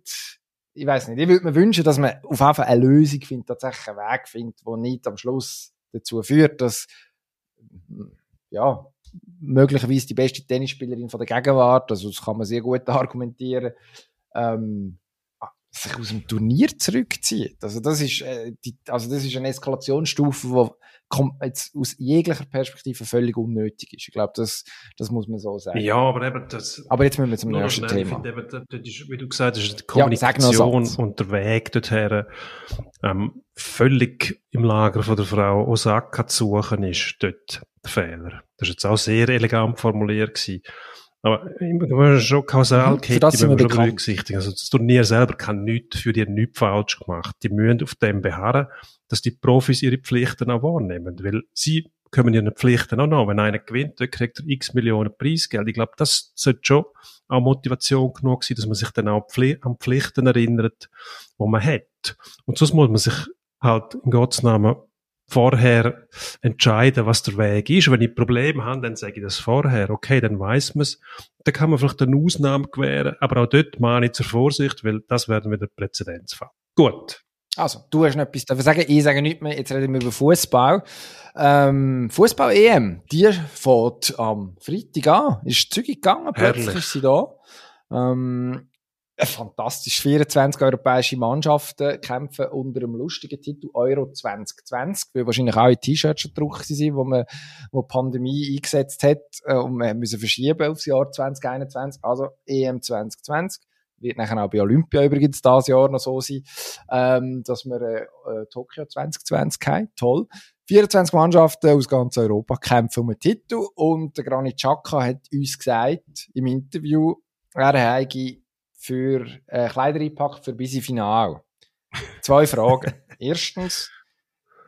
ich weiß nicht, ich würde mir wünschen, dass man auf jeden Fall eine Lösung findet, tatsächlich einen Weg findet, der nicht am Schluss dazu führt, dass, ja, möglicherweise die beste Tennisspielerin von der Gegenwart, also das kann man sehr gut (laughs) argumentieren, ähm, sich aus dem Turnier zurückzieht. Also das ist, äh, die, also das ist eine Eskalationsstufe, die jetzt aus jeglicher Perspektive völlig unnötig ist. Ich glaube, das, das muss man so sagen. Ja, aber eben das. Aber jetzt müssen wir zum nächsten Thema. Ich finde eben, das ist, wie du gesagt hast, die Kommunikation ja, und der Weg dorthin ähm, völlig im Lager von der Frau Osaka zu suchen ist dort der Fehler. Das ist jetzt auch sehr elegant formuliert gewesen. Aber immer schon Kausalkette mhm, wir berücksichtigen. Also das Turnier selber kann nichts für die nichts falsch gemacht. Die müssen auf dem beharren, dass die Profis ihre Pflichten auch wahrnehmen. Weil sie kommen ihren Pflichten auch noch. Wenn einer gewinnt, dann kriegt er x Millionen Preisgeld. Ich glaube, das sollte schon auch Motivation genug sein, dass man sich dann auch an Pflichten erinnert, die man hat. Und sonst muss man sich halt in Gottes Namen vorher entscheiden, was der Weg ist. Wenn ich Probleme habe, dann sage ich das vorher. Okay, dann weiß man es. Dann kann man vielleicht eine Ausnahme gewähren, aber auch dort mahne ich zur Vorsicht, weil das werden wieder Präzedenzfall. Gut. Also, du hast noch etwas zu sagen. Ich sage nichts mehr. Jetzt reden wir über Fußball. Ähm, Fußball-EM, die fährt am Freitag an. Ist zügig gegangen. Plötzlich Herrlich. ist sie da. Ähm, fantastisch. 24 europäische Mannschaften kämpfen unter einem lustigen Titel Euro 2020, weil wahrscheinlich auch in T-Shirts schon gedruckt sind, wo man, wo die Pandemie eingesetzt hat, äh, und wir müssen verschieben aufs Jahr 2021. Also EM 2020. Wird nachher auch bei Olympia übrigens dieses Jahr noch so sein, ähm, dass wir äh, äh Tokio 2020 haben. Toll. 24 Mannschaften aus ganz Europa kämpfen um einen Titel und der Granit Xhaka hat uns gesagt im Interview, er habe für äh, Kleider einpackt für bis Final. Zwei Fragen. (laughs) Erstens,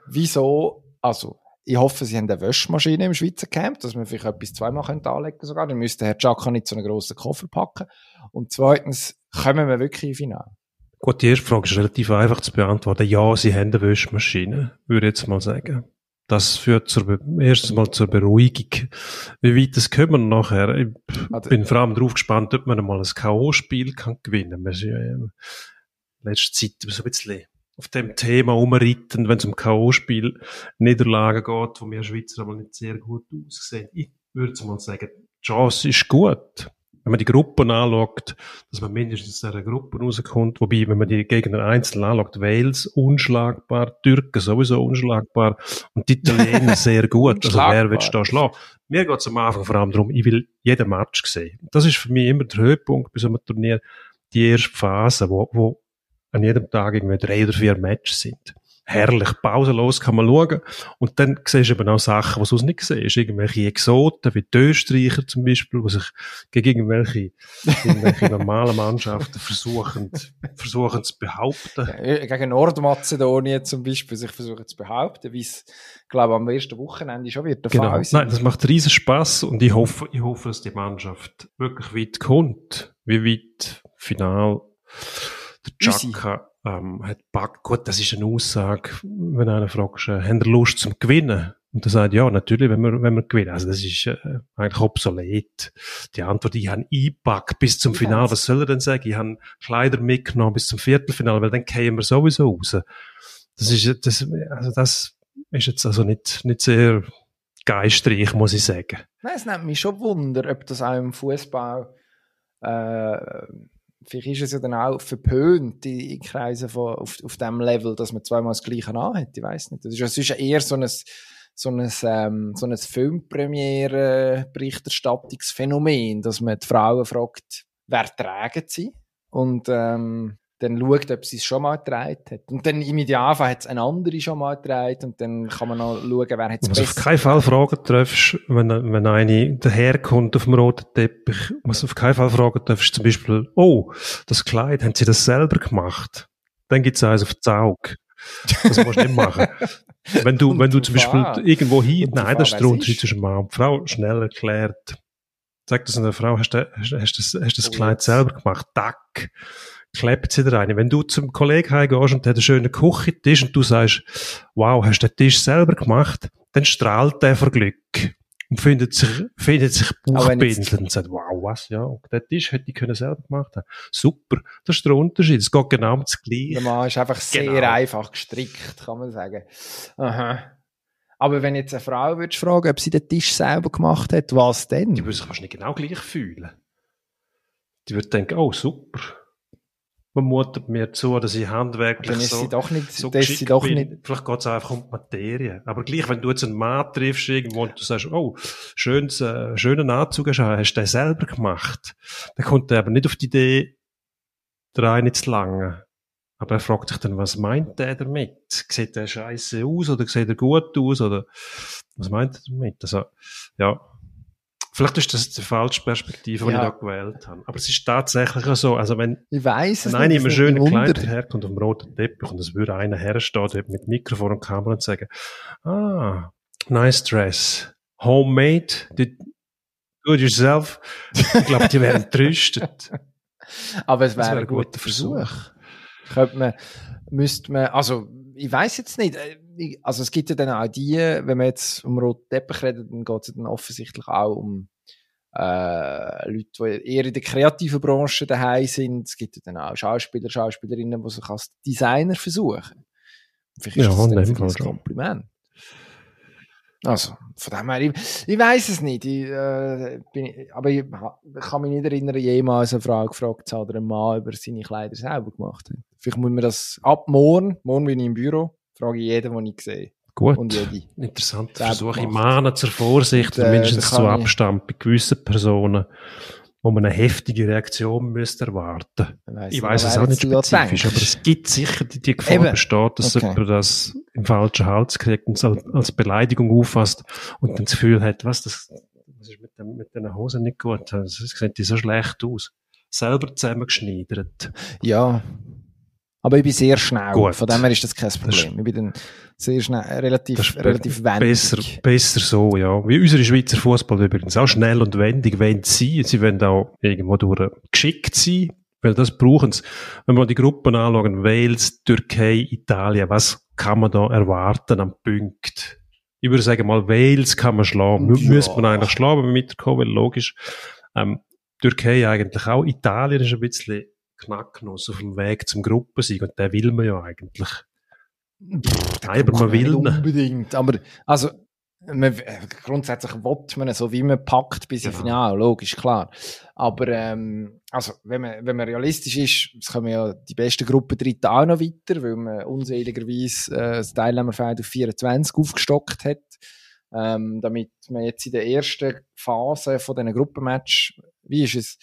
wieso, also ich hoffe, Sie haben eine Wäschmaschine im Schweizer Camp, dass man vielleicht etwas zweimal könnte anlegen sogar. Dann müsste Herr Chaka nicht so einen grossen Koffer packen. Und zweitens, kommen wir wirklich im Finale? Gut, die erste Frage ist relativ einfach zu beantworten. Ja, Sie haben eine Wäschmaschine, würde ich jetzt mal sagen. Das führt zur, erstens mal zur Beruhigung. Wie weit das können wir nachher? Ich also, bin vor allem darauf gespannt, ob man mal ein K.O.-Spiel kann gewinnen. Wir sind ja in letzter Zeit so ein bisschen auf dem Thema umritten, wenn es um K.O.-Spiel Niederlagen geht, wo wir Schweizer aber nicht sehr gut aussehen. Ich würde mal sagen, die Chance ist gut wenn man die Gruppen anschaut, dass man mindestens in einer Gruppe rauskommt. Wobei, wenn man die Gegner einzeln anschaut, Wales unschlagbar, Türken sowieso unschlagbar und die Italiener (laughs) sehr gut. also wer willst du da schlagen? Mir geht es am Anfang vor allem darum, ich will jeden Match sehen. Das ist für mich immer der Höhepunkt bei so einem Turnier, die erste Phase, wo, wo an jedem Tag irgendwie drei oder vier Matches sind herrlich, pausenlos kann man schauen. Und dann siehst du eben auch Sachen, die du sonst nicht siehst. Irgendwelche Exoten, wie die Österreicher zum Beispiel, die sich gegen irgendwelche, irgendwelche normalen Mannschaften versuchen, versuchen zu behaupten. Ja, gegen Nordmazedonien zum Beispiel sich versuchen zu behaupten, wie es, glaube ich, am ersten Wochenende schon wird. Genau. Nein, das macht riesen Spaß und ich hoffe, ich hoffe, dass die Mannschaft wirklich weit kommt. Wie weit final der Chaka ähm, hat Back, gut, das ist eine Aussage, wenn einer fragt, äh, haben ihr Lust zum Gewinnen? Und er sagt, ja, natürlich, wenn wir, wenn wir gewinnen. Also, das ist äh, eigentlich obsolet. Die Antwort, ich habe eingepackt bis zum Finale. Was soll er denn sagen? Ich habe Kleider mitgenommen bis zum Viertelfinale, weil dann kämen wir sowieso raus. Das ist, das, also das ist jetzt also nicht, nicht sehr geistreich, muss ich sagen. Nein, es nimmt mich schon Wunder, ob das auch im Fußball äh, vielleicht ist es ja dann auch verpönt in Kreisen von, auf, auf dem Level, dass man zweimal das Gleiche anhat. Ich weiß nicht. Das ist, das ist eher so ein, so ein, ähm, so ein Filmpremiere-Berichterstattungsphänomen, dass man die Frauen fragt, wer tragen sie? Und, ähm, dann schaut, ob sie es schon mal getragen hat. Und dann im Idealfall hat es eine andere schon mal getragen und dann kann man noch schauen, wer hat es besser. auf keinen Fall Fragen triffst, wenn, wenn eine daherkommt auf dem roten Teppich, was auf keinen Fall Fragen triffst, zum Beispiel, oh, das Kleid, haben sie das selber gemacht? Dann gibt's eins auf das Auge. Das musst du nicht machen. (laughs) Wenn du, wenn du zum Beispiel irgendwo hin, nein, das ist der Unterschied zwischen Mann und Frau, schnell erklärt. Sag das einer Frau, hast du, hast, hast, das, hast das oh, Kleid selber gemacht? Tack klebt sie da rein. Wenn du zum Kollegen heimgehst und der hat einen schönen Küchentisch und du sagst, wow, hast du den Tisch selber gemacht, dann strahlt der vor Glück und findet sich, findet sich Bauchbindeln und sagt, wow, was, ja, der Tisch hätte ich können selber gemacht haben. Super, das ist der Unterschied. Es geht genau das Gleiche. Der Mann ist einfach sehr genau. einfach gestrickt, kann man sagen. Aha. Aber wenn jetzt eine Frau würdest fragen, ob sie den Tisch selber gemacht hat, was denn? Die würde sich wahrscheinlich genau gleich fühlen. Die würde denken, oh, super man mutet mir zu, dass ich handwerklich Dann ist so, sie doch nicht, so ist sie geschickt doch bin. nicht, Vielleicht geht es einfach um die Materie. Aber gleich, wenn du jetzt einen Mann triffst irgendwo und du sagst, oh, schönes, äh, schönen Anzug hast, hast du den selber gemacht, dann kommt er aber nicht auf die Idee, der eine zu langen. Aber er fragt sich dann, was meint der damit? Sieht der scheiße aus oder sieht er gut aus oder was meint er damit? Also, ja. Vielleicht ist das die falsche Perspektive, die Ja. ich da gewählt habe. Aber es ist tatsächlich so, also wenn, ich weiss es wenn einer in einem schönen Kleid herkommt auf dem roten Teppich und es würde einer herstehen dort mit Mikrofon und Kamera und sagen, ah, nice dress, homemade, did, do it yourself. Ich glaube, die wären (laughs) entrüstet. Aber es wäre wäre ein guter Versuch. Versuch. Könnte man, müsste man, also, ich weiß jetzt nicht, äh, also es gibt ja dann auch die, wenn man jetzt um roten Teppich redet, dann geht es dann offensichtlich auch um äh, Leute, die eher in der kreativen Branche daheim sind. Es gibt ja dann auch Schauspieler, Schauspielerinnen, die sich als Designer versuchen. Vielleicht ist Ja, das dann ein. Kompliment. Also, von dem her, ich, ich weiß es nicht. Ich, äh, bin, aber ich, ich kann mich nicht erinnern, jemals eine Frau gefragt zu haben oder einen Mann über seine Kleider selber gemacht hat. Vielleicht muss man das ab morgen, morgen bin ich im Büro, frage ich jeden, den ich sehe. Gut. Und jede. Interessanter Selber Versuch. Ich gemacht. mahne zur Vorsicht, Und, oder äh, mindestens zu ich- Abstand bei gewissen Personen, wo man eine heftige Reaktion müsste erwarten. weiss Ich weiß es auch nicht spezifisch, aber es gibt sicher die, die Gefahr Eben. besteht, dass Okay. jemand das im falschen Hals kriegt und es als, als Beleidigung auffasst und dann das Gefühl hat, was, das, das ist mit, dem, mit den Hosen nicht gut. Das sieht die so schlecht aus. Selber zusammengeschneidert. Ja. Aber ich bin sehr schnell. Gut. Von dem her ist das kein Problem. ich bin dann sehr schnell, äh, Das relativ, relativ wendig. Besser, besser so, ja. Wie unsere Schweizer Fußball übrigens auch schnell und wendig wollen sie. Sie wollen auch irgendwo durch geschickt sein, weil das brauchen sie. Wenn wir die Gruppen anschauen, Wales, Türkei, Italien, was kann man da erwarten am Punkt? Ich würde sagen mal, Wales kann man schlagen. Ja. Müsste man eigentlich schlagen, wenn wir mitkommen, weil logisch. Ähm, Türkei eigentlich auch. Italien ist ein bisschen Knacknuss auf dem Weg zum Gruppensieg und den will man ja eigentlich. Nein, aber man will Nicht. Unbedingt. Aber, also, man, grundsätzlich will man so wie man packt bis ins Genau. Finale, logisch, klar. Aber, ähm, also, wenn man, wenn man realistisch ist, es kommen ja die besten Gruppen dritten auch noch weiter, weil man unseligerweise, äh, das Teilnehmerfeld auf 24 aufgestockt hat. Ähm, damit man jetzt in der ersten Phase von diesen Gruppenmatch, wie ist es,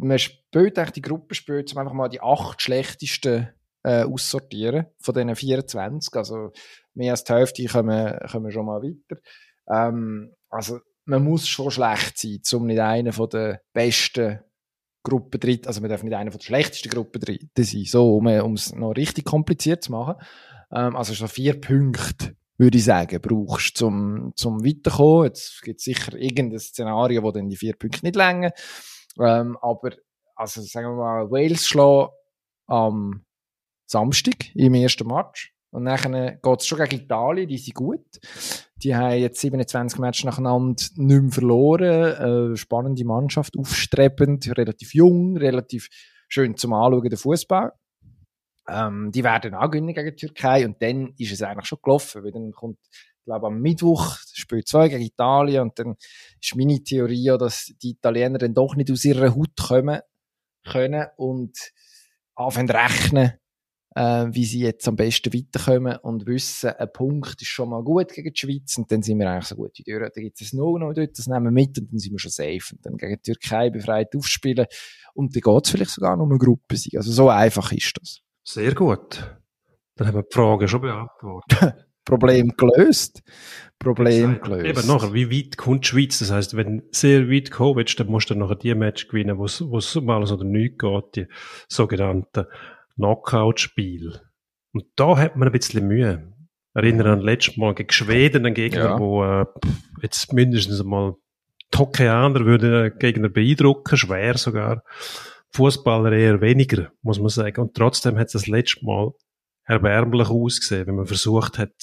man spielt die Gruppe spielt, um einfach mal die acht schlechtesten äh, aussortieren von diesen 24. Also mehr als die Hälfte kommen, kommen schon mal weiter. Ähm, also man muss schon schlecht sein, um nicht einer von den besten Gruppen dritt, also man darf nicht einer von den schlechtesten Gruppen dritten sein, so, um um es noch richtig kompliziert zu machen. Ähm, also so vier Punkte, würde ich sagen, brauchst du, zum, zum weiterkommen. Jetzt gibt es sicher irgendein Szenario, wo dann die vier Punkte nicht länger. Ähm, aber, also sagen wir mal, Wales schlagen am Samstag im ersten Match. Und dann geht es schon gegen Italien, die sind gut. Die haben jetzt 27 Matches nacheinander nicht mehr verloren. Äh, spannende Mannschaft, aufstrebend, relativ jung, relativ schön zum Anschauen, der Fußball. Ähm, die werden auch gewinnen gegen die Türkei und dann ist es eigentlich schon gelaufen, weil dann kommt, glaube am Mittwoch, Spiel 2 gegen Italien und dann ist meine Theorie ja, dass die Italiener dann doch nicht aus ihrer Haut kommen können und anfangen rechnen, äh, wie sie jetzt am besten weiterkommen und wissen, ein Punkt ist schon mal gut gegen die Schweiz und dann sind wir eigentlich so gut wie durch. Dann gibt es ein No noch dort, das nehmen wir mit und dann sind wir schon safe. Und dann gegen die Türkei befreit aufspielen und dann geht es vielleicht sogar noch um eine Gruppensieg. Also so einfach ist das. Sehr gut. Dann haben wir die Frage schon beantwortet. (laughs) Problem gelöst. Problem Eben gelöst. nachher, wie weit kommt die Schweiz? Das heisst, wenn du sehr weit kommen willst, dann musst du nachher die Match gewinnen, wo es um alles oder nichts geht, die sogenannten Knockout-Spiele. Und da hat man ein bisschen Mühe. Erinnere an letztes Mal gegen Schweden, einen Gegner, Ja. wo äh, jetzt mindestens einmal die würde den Gegner beeindrucken, schwer sogar. Fußballer eher weniger, muss man sagen. Und trotzdem hat es das letzte Mal erbärmlich ausgesehen, wenn man versucht hat,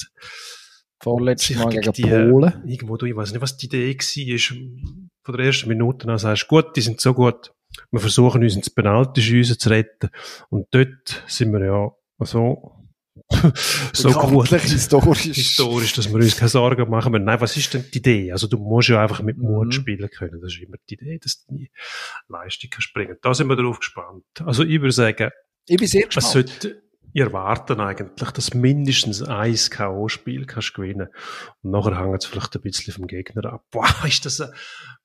Vorletztes Mal gegen die, Polen. Irgendwo, du, ich weiß nicht, was die Idee war. Von der ersten Minute an sagst, gut, die sind so gut. Wir versuchen uns ins Penalty zu retten. Und dort sind wir ja so, (laughs) so gut. Historisch. Historisch, dass wir uns keine Sorgen machen müssen. Nein, was ist denn die Idee? Also, du musst ja einfach mit Mut Mhm. spielen können. Das ist immer die Idee, dass die Leistung kannst bringen. Da sind wir drauf gespannt. Also, ich würde sagen, Ich bin sehr gespannt. Es sollte, erwarten eigentlich, dass mindestens ein K.O.-Spiel kannst gewinnen. Und nachher hängt es vielleicht ein bisschen vom Gegner ab. Boah, ist das eine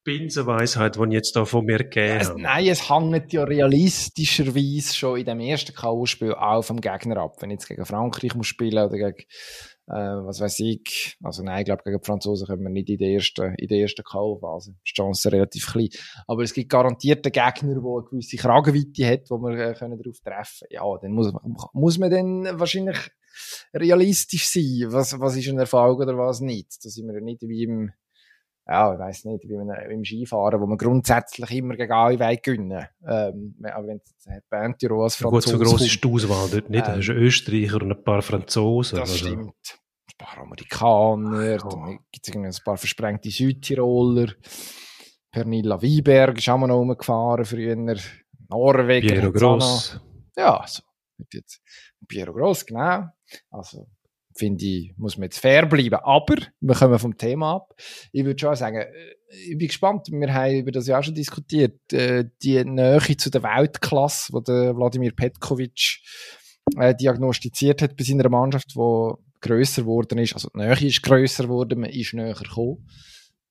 Binsenweisheit, die ich jetzt da von mir gegeben habe? Nein, es hängt ja realistischerweise schon in dem ersten K.O.-Spiel auch vom Gegner ab. Wenn ich jetzt gegen Frankreich muss spielen oder gegen äh, was weiß ich. Also nein, ich glaube, gegen die Franzosen können wir nicht in der ersten, in der ersten K.O.-Phase. Die Chance relativ klein. Aber es gibt garantierte Gegner, die eine gewisse Kragenweite hat, wo wir äh, können darauf treffen Ja, dann muss, muss man dann wahrscheinlich realistisch sein. Was, was ist ein Erfolg oder was nicht? Da sind wir nicht wie im, ja, ich weiss nicht, wie man, im Skifahren, wo man grundsätzlich immer gegen alle Wege gewinnen. Ähm, aber wenn es Bentiro als Franzose Gut, so gross ist die Auswahl dort nicht. Ähm, da hast du Österreicher und ein paar Franzosen. Das also. stimmt. Ein paar Amerikaner, oh. dann gibt es ein paar versprengte Südtiroler. Pernilla Wieberg ist auch mal noch rumgefahren früher. Norwegen. Piero Gross. Ja, so. Piero Gross, genau. Also, finde ich, muss man jetzt fair bleiben. Aber wir kommen vom Thema ab. Ich würde schon sagen, äh, ich bin gespannt. Wir haben über das ja auch schon diskutiert. Äh, die Nähe zu der Weltklasse, die der Wladimir Petkovic äh, diagnostiziert hat bei seiner Mannschaft, die grösser geworden ist. Also die Nähe ist grösser geworden, man ist näher gekommen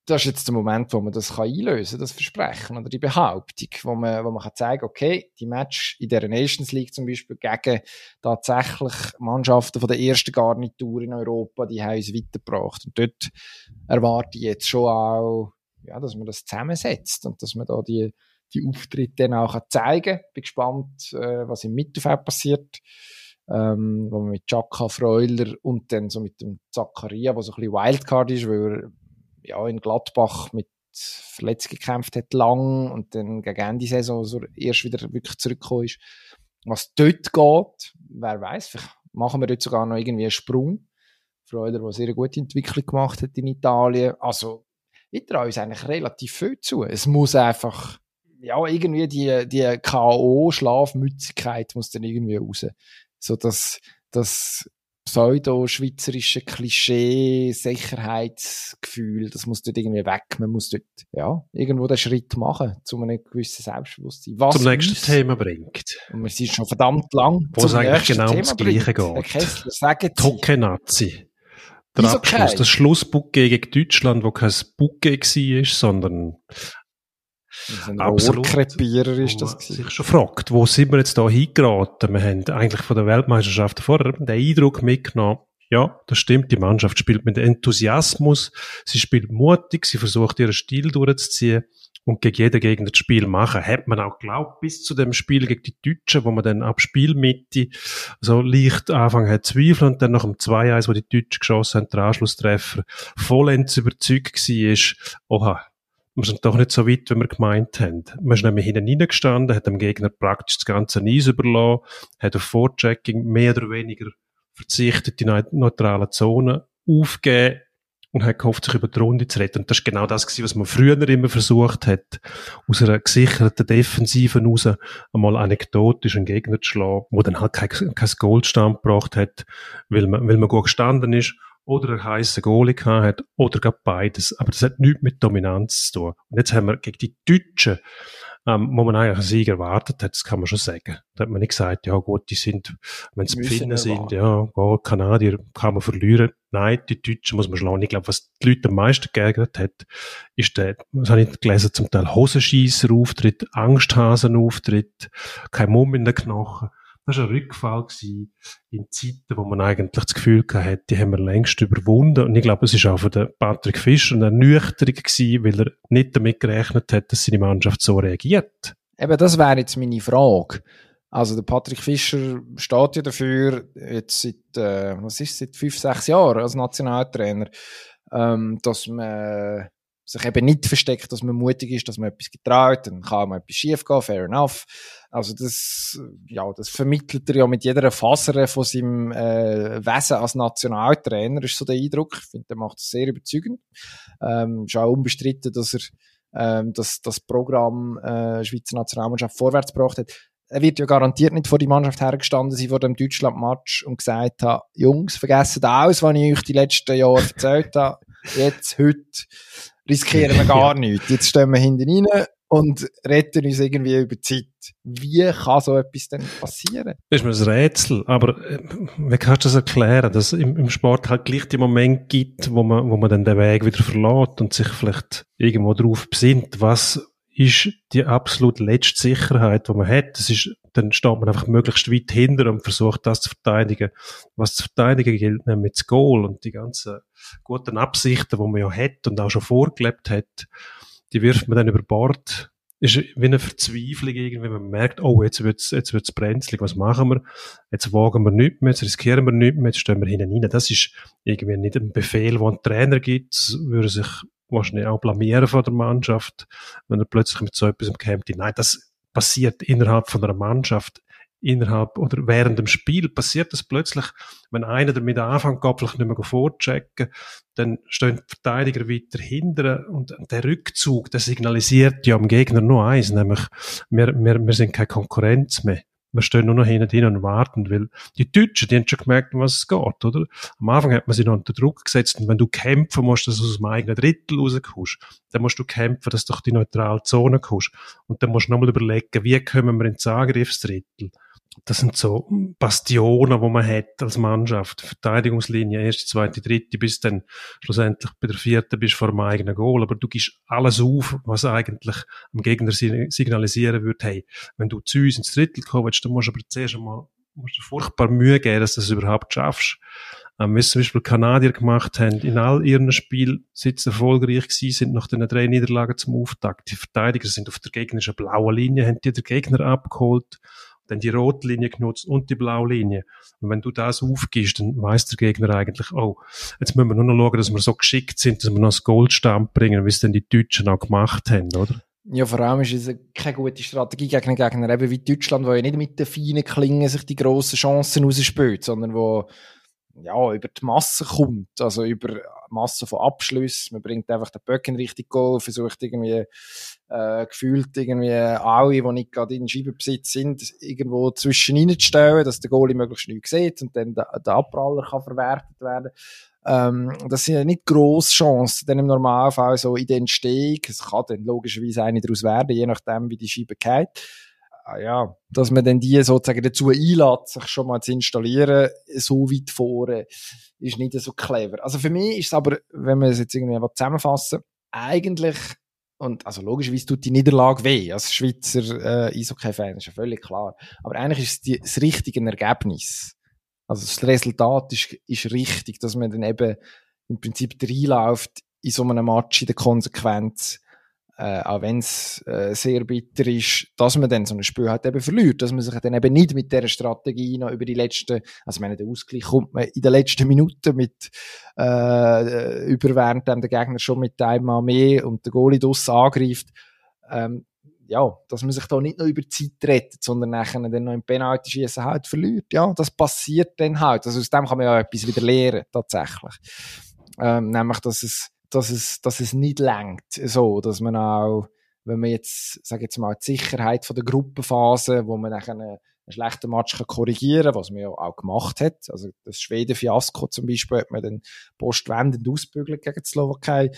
das ist jetzt der Moment, wo man das kann einlösen kann, das Versprechen oder die Behauptung, wo man, wo man kann zeigen okay, die Match in der Nations League zum Beispiel gegen tatsächlich Mannschaften von der ersten Garnitur in Europa, die haben uns weitergebracht. Und dort erwarte ich jetzt schon auch, ja, dass man das zusammensetzt und dass man da die, die Auftritte dann auch zeigen kann. Bin gespannt, äh, was im Mittelfeld passiert. Ähm, wo man mit Chaka Freuler und dann so mit dem Zakaria, der so ein bisschen Wildcard ist, weil er ja, in Gladbach mit Verletzungen gekämpft hat lang und dann gegen Ende Saison so erst wieder wirklich zurückgekommen ist. Was dort geht, wer weiß, vielleicht machen wir dort sogar noch irgendwie einen Sprung. Freuder, der sehr gute Entwicklung gemacht hat in Italien. Also, ich traue uns eigentlich relativ viel zu. Es muss einfach, ja, irgendwie die, die K.O.-Schlafmützigkeit muss dann irgendwie raus. So, dass, dass pseudo-schweizerische Klischee-Sicherheitsgefühl, das muss dort irgendwie weg. Man muss dort, ja, irgendwo den Schritt machen, zu einem gewissen Selbstbewusstsein. Was zum nächsten uns, Thema bringt. Und wir sind schon verdammt lang Wo es eigentlich genau ums Gleiche geht. Herr Kessler, sagen Tokenazi. Der Abschluss, okay. das Schlussbucke gegen Deutschland, wo kein Bucke war, sondern ein Rohrkrepierer ist das gewesen. sich schon fragt, wo sind wir jetzt da hingeraten? Wir haben eigentlich von der Weltmeisterschaft vorher den Eindruck mitgenommen, ja, das stimmt, die Mannschaft spielt mit Enthusiasmus, sie spielt mutig, sie versucht ihren Stil durchzuziehen und gegen jeden Gegner das Spiel machen. Hat man auch geglaubt, bis zu dem Spiel gegen die Deutschen, wo man dann ab Spielmitte so leicht anfangen hat zweifeln und dann nach dem 2-1, wo die Deutschen geschossen haben, der Anschlusstreffer, vollends überzeugt war, oha, wir sind doch nicht so weit, wie wir gemeint haben. Man ist nämlich hinten reingestanden, hat dem Gegner praktisch das ganze Eis überlassen, hat auf Vorchecking mehr oder weniger verzichtet, die neutralen Zonen aufgegeben und hat gehofft, sich über die Runde zu retten. Und das ist genau das gewesen, was man früher immer versucht hat, aus einer gesicherten Defensive raus einmal anekdotisch einen Gegner zu schlagen, wo dann halt kein, kein Goldstand gebracht hat, weil man, weil man gut gestanden ist oder einen heissen Goalie gehabt hat oder gar beides. Aber das hat nichts mit Dominanz zu tun. Und jetzt haben wir gegen die Deutschen, ähm, wo man eigentlich einen Sieg erwartet hat, das kann man schon sagen. Da hat man nicht gesagt, ja gut, die sind, wenn sie Finnen sind, ja, gut, Kanadier kann man verlieren. Nein, die Deutschen muss man schlagen. Ich glaube, was die Leute am meisten geärgert hat, ist der, was habe ich gelesen, zum Teil Hosenscheisser-Auftritt, Angsthasen-Auftritt, kein Mumm in den Knochen. Das war ein Rückfall in Zeiten, wo man eigentlich das Gefühl hatte, die haben wir längst überwunden. Und ich glaube, es war auch den Patrick Fischer eine Ernüchterung gewesen, weil er nicht damit gerechnet hat, dass seine Mannschaft so reagiert. Eben, das wäre jetzt meine Frage. Also der Patrick Fischer steht ja dafür, jetzt seit, äh, was ist seit fünf, sechs Jahren als Nationaltrainer, ähm, dass man sich eben nicht versteckt, dass man mutig ist, dass man etwas getraut, dann kann man etwas schief gehen, fair enough. Also das, ja, das vermittelt er ja mit jeder Faser von seinem äh, Wesen als Nationaltrainer, ist so der Eindruck. Ich finde, der macht es sehr überzeugend. Ähm, ist auch unbestritten, dass er ähm, das, das Programm äh, Schweizer Nationalmannschaft vorwärts gebracht hat. Er wird ja garantiert nicht vor die Mannschaft hergestanden sein vor dem Deutschland-Match und gesagt hat, Jungs, vergessen alles, was ich euch die letzten Jahre erzählt habe. Jetzt, heute riskieren wir (laughs) gar nichts. Jetzt stehen wir hinten rein, und retten uns irgendwie über die Zeit. Wie kann so etwas denn passieren? Das ist mir ein Rätsel, aber äh, wie kannst du das erklären, dass es im, Sport halt gleich die Moment gibt, wo man, wo man dann den Weg wieder verlässt und sich vielleicht irgendwo drauf besinnt, was ist die absolut letzte Sicherheit, die man hat. Das ist, dann steht man einfach möglichst weit hinter und versucht, das zu verteidigen. Was zu verteidigen gilt, nämlich das Goal und die ganzen guten Absichten, die man ja hat und auch schon vorgelebt hat, die wirft man dann über Bord. Ist wie eine Verzweiflung irgendwie, man merkt, oh, jetzt wird's, jetzt wird's brenzlig, was machen wir? Jetzt wagen wir nichts mehr, jetzt riskieren wir nichts mehr, jetzt stehen wir hinten rein. Das ist irgendwie nicht ein Befehl, den ein Trainer gibt, würde sich wahrscheinlich auch blamieren von der Mannschaft, wenn er plötzlich mit so etwas kämpft. Nein, das passiert innerhalb von einer Mannschaft, innerhalb oder während dem Spiel passiert das plötzlich, wenn einer damit anfängt, vielleicht nicht mehr vorchecken, dann stehen die Verteidiger weiter hinter und der Rückzug, der signalisiert ja am Gegner nur eins, nämlich wir, wir, wir sind keine Konkurrenz mehr wir stehen nur noch hinten und warten, weil die Deutschen, die haben schon gemerkt, um was es geht, oder? Am Anfang hat man sie noch unter Druck gesetzt und wenn du kämpfen musst, dass du aus dem eigenen Drittel rauskommst, dann musst du kämpfen, dass du durch die neutrale Zone kommst. Und dann musst du nochmal überlegen, wie kommen wir ins Angriffsdrittel? Das sind so Bastionen, wo man hat als Mannschaft. Verteidigungslinie, erste, zweite, dritte, bis dann schlussendlich bei der vierten bist vor dem eigenen Goal. Aber du gibst alles auf, was eigentlich am Gegner signalisieren würde, hey, wenn du zu uns ins Drittel kommst, dann musst du aber zuerst einmal musst du furchtbar Mühe geben, dass du das überhaupt schaffst. Ähm, wie es zum Beispiel Kanadier gemacht haben, in all ihren Spielen, seit sie erfolgreich gewesen sind, nach den drei Niederlagen zum Auftakt. Die Verteidiger sind auf der gegnerischen blauen Linie, haben die den Gegner abgeholt dann die rote Linie genutzt und die blaue Linie. Und wenn du das aufgibst, dann weiß der Gegner eigentlich, oh, jetzt müssen wir nur noch schauen, dass wir so geschickt sind, dass wir noch das Goldstamm bringen, wie es denn die Deutschen auch gemacht haben, oder? Ja, vor allem ist es keine gute Strategie gegen einen Gegner, eben wie Deutschland, wo ja nicht mit den feinen Klingen sich die grossen Chancen rausspielt, sondern wo ja, über die Masse kommt, also über Masse von Abschlüssen. Man bringt einfach den Böcken richtig Goal, versucht irgendwie äh, gefühlt irgendwie alle, die nicht gerade in Scheibenbesitz sind, irgendwo zwischen reinzustellen, dass der Goalie möglichst nichts sieht und dann der, der Abpraller kann verwertet werden. Ähm, das sind ja nicht grosse Chancen, dann im Normalfall so in der Entstehung. Es kann dann logischerweise eine daraus werden, je nachdem, wie die Scheibe geht ja, dass man dann die sozusagen dazu einlädt, sich schon mal zu installieren, so weit vorne, ist nicht so clever. Also für mich ist es aber, wenn wir es jetzt irgendwie zusammenfassen, eigentlich, und also logischerweise tut die Niederlage weh, als Schweizer äh, Eishockey-Fan, ist ja völlig klar. Aber eigentlich ist es die, das richtige Ergebnis. Also das Resultat ist, ist richtig, dass man dann eben im Prinzip reinläuft in so einem Match in der Konsequenz äh, auch wenn es äh, sehr bitter ist, dass man dann so ein Spiel halt eben verliert, dass man sich dann eben nicht mit dieser Strategie noch über die letzten, also ich meine, der Ausgleich kommt man in den letzten Minuten mit, äh, über während dann der Gegner schon mit einmal mehr und der Goalie draussen angreift, ähm, ja, dass man sich da nicht nur über die Zeit rettet, sondern nachher dann noch im Penalty schießen halt verliert. Ja, das passiert dann halt. Also aus dem kann man ja etwas wieder lernen, tatsächlich. Ähm, nämlich, dass es dass es, dass es nicht lenkt, so, dass man auch, wenn man jetzt, sag jetzt mal, die Sicherheit von der Gruppenphase, wo man nachher einen, einen schlechten Match kann korrigieren was man ja auch gemacht hat. Also, das Schweden-Fiasko zum Beispiel hat man dann postwendend ausbügelt gegen die Slowakei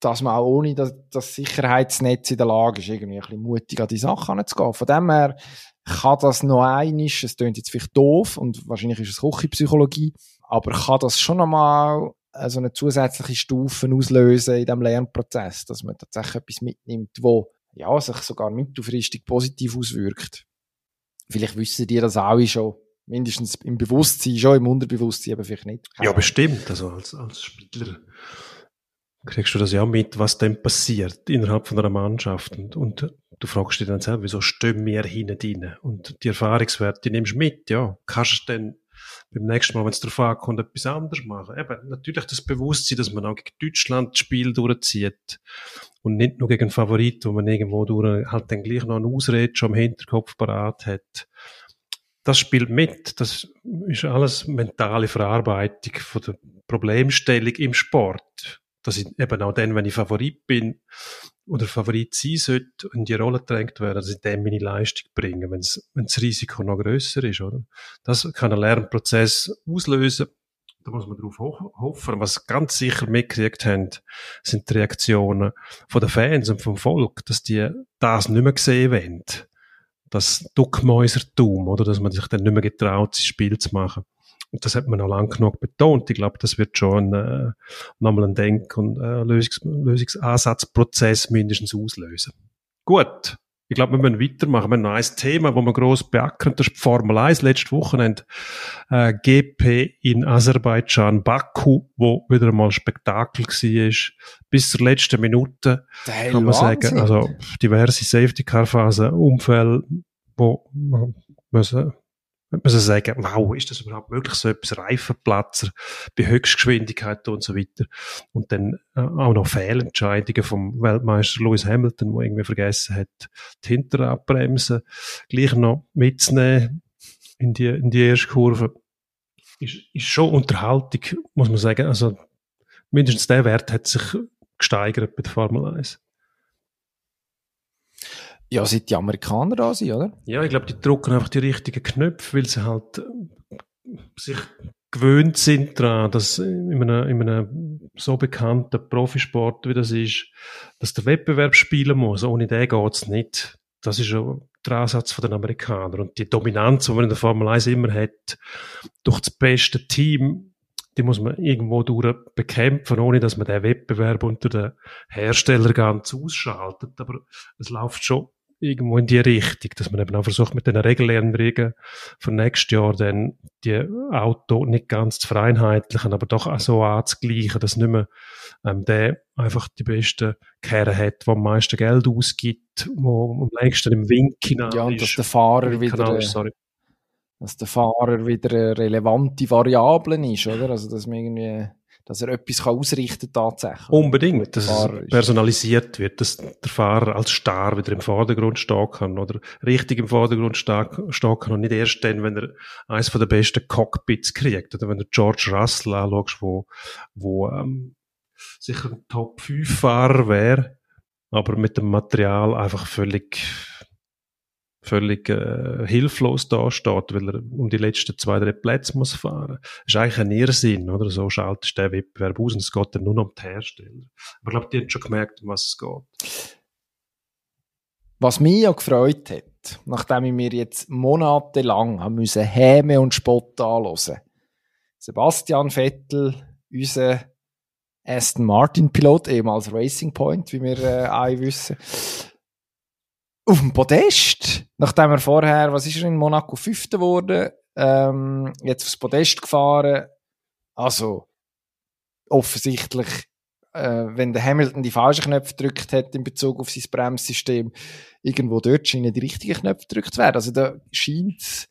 dass man auch ohne das, das Sicherheitsnetz in der Lage ist, irgendwie ein bisschen mutig an die Sache anzugehen. Von dem her kann das noch einiges, es klingt jetzt vielleicht doof und wahrscheinlich ist es Küchenpsychologie, aber kann das schon einmal also eine zusätzliche Stufe auslösen in diesem Lernprozess, dass man tatsächlich etwas mitnimmt, wo ja, sich sogar mittelfristig positiv auswirkt. Vielleicht wissen die das auch schon, mindestens im Bewusstsein, schon im Unterbewusstsein, aber vielleicht nicht. Ja, bestimmt. Also als, als Spieler kriegst du das ja mit, was denn passiert innerhalb von einer Mannschaft. Und, und du fragst dich dann selber, wieso stehen wir hinten drin? Und die Erfahrungswerte, die nimmst du mit, ja. Kannst du dann beim nächsten Mal, wenn es darauf ankommt, etwas anderes machen. Eben, natürlich das Bewusstsein, dass man auch gegen Deutschland das Spiel durchzieht und nicht nur gegen Favorit, wo man irgendwo durch halt dann gleich noch eine Ausrede schon im Hinterkopf parat hat. Das spielt mit. Das ist alles mentale Verarbeitung von der Problemstellung im Sport. Dass ich eben auch dann, wenn ich Favorit bin, oder Favorit sein sollte, in die Rolle gedrängt werden, dass ich dem meine Leistung bringe, wenn das Risiko noch größer ist, oder? Das kann ein Lernprozess auslösen da muss man drauf ho hoffen. Was ganz sicher mitgekriegt haben, sind die Reaktionen von den Fans und vom Volk, dass die das nicht mehr gesehen wollen. Das Duckmäusertum, oder? Dass man sich dann nicht mehr getraut, das Spiel zu machen. Und das hat man auch lang genug betont. Ich glaube, das wird schon äh, nochmal ein Denk- und äh, Lösungs Lösungsansatzprozess mindestens auslösen. Gut. Ich glaube, wir müssen weitermachen. Wir haben noch ein Thema, das wir gross beackern. Das ist die Formel 1. Letzte Wochenende äh, GP in Aserbaidschan, Baku, wo wieder einmal Spektakel war. Bis zur letzten Minute, kann man Wahnsinn. sagen. Also diverse Safety-Car-Phasen, Unfälle, wo man müssen man muss sagen, wow, ist das überhaupt möglich, so etwas Reifenplatzer bei Höchstgeschwindigkeit und so weiter. Und dann äh, auch noch Fehlentscheidungen vom Weltmeister Lewis Hamilton, wo irgendwie vergessen hat, die Hinterradbremse gleich noch mitzunehmen in die, in die erste Kurve. Ist, ist schon Unterhaltung, muss man sagen. Also, mindestens der Wert hat sich gesteigert bei der Formel 1. Ja, seit die Amerikaner da sind, oder? Ja, ich glaube, die drucken einfach die richtigen Knöpfe, weil sie halt äh, sich gewöhnt sind daran, dass in einem, in einem so bekannten Profisport, wie das ist, dass der Wettbewerb spielen muss. Ohne den geht's nicht. Das ist schon der Ansatz der Amerikaner. Und die Dominanz, die man in der Formel 1 immer hat, durch das beste Team, die muss man irgendwo durch bekämpfen, ohne dass man den Wettbewerb unter den Herstellern ganz ausschaltet. Aber es läuft schon irgendwo in die Richtung, dass man eben auch versucht, mit den Regeländerungen für nächstes Jahr dann die Auto nicht ganz zu vereinheitlichen, aber doch auch so anzugleichen, dass nicht mehr ähm, der einfach die besten Kerne hat, der am meisten Geld ausgibt, wo am längsten im hinein Ja, und dass der Fahrer wieder... Ist, sorry. Dass der Fahrer wieder eine relevante Variable ist, oder? Also, dass man irgendwie dass er etwas kann ausrichten kann tatsächlich. Unbedingt, dass es personalisiert wird, dass der Fahrer als Star wieder im Vordergrund stehen kann oder richtig im Vordergrund stehen kann und nicht erst dann, wenn er eines von der besten Cockpits kriegt oder wenn du George Russell anschaust, wo, wo ähm, sicher ein Top-5-Fahrer wäre, aber mit dem Material einfach völlig völlig äh, hilflos da steht, weil er um die letzten zwei, drei Plätze muss fahren. Das ist eigentlich ein Irrsinn, oder? So schaltest du den Wettbewerb aus und es geht dann nur um die Hersteller. Aber ich glaube, die haben schon gemerkt, um was es geht. Was mich ja gefreut hat, nachdem ich mir jetzt monatelang haben müssen Häme und Spott anhören. Sebastian Vettel, unser Aston Martin Pilot, ehemals Racing Point, wie wir äh, alle wissen, auf dem Podest, nachdem er vorher, was ist er in Monaco, Fünfter wurde, ähm, jetzt aufs Podest gefahren. Also, offensichtlich, äh, wenn der Hamilton die falschen Knöpfe gedrückt hat in Bezug auf sein Bremssystem, irgendwo dort scheinen die richtigen Knöpfe gedrückt werden. Also, da scheint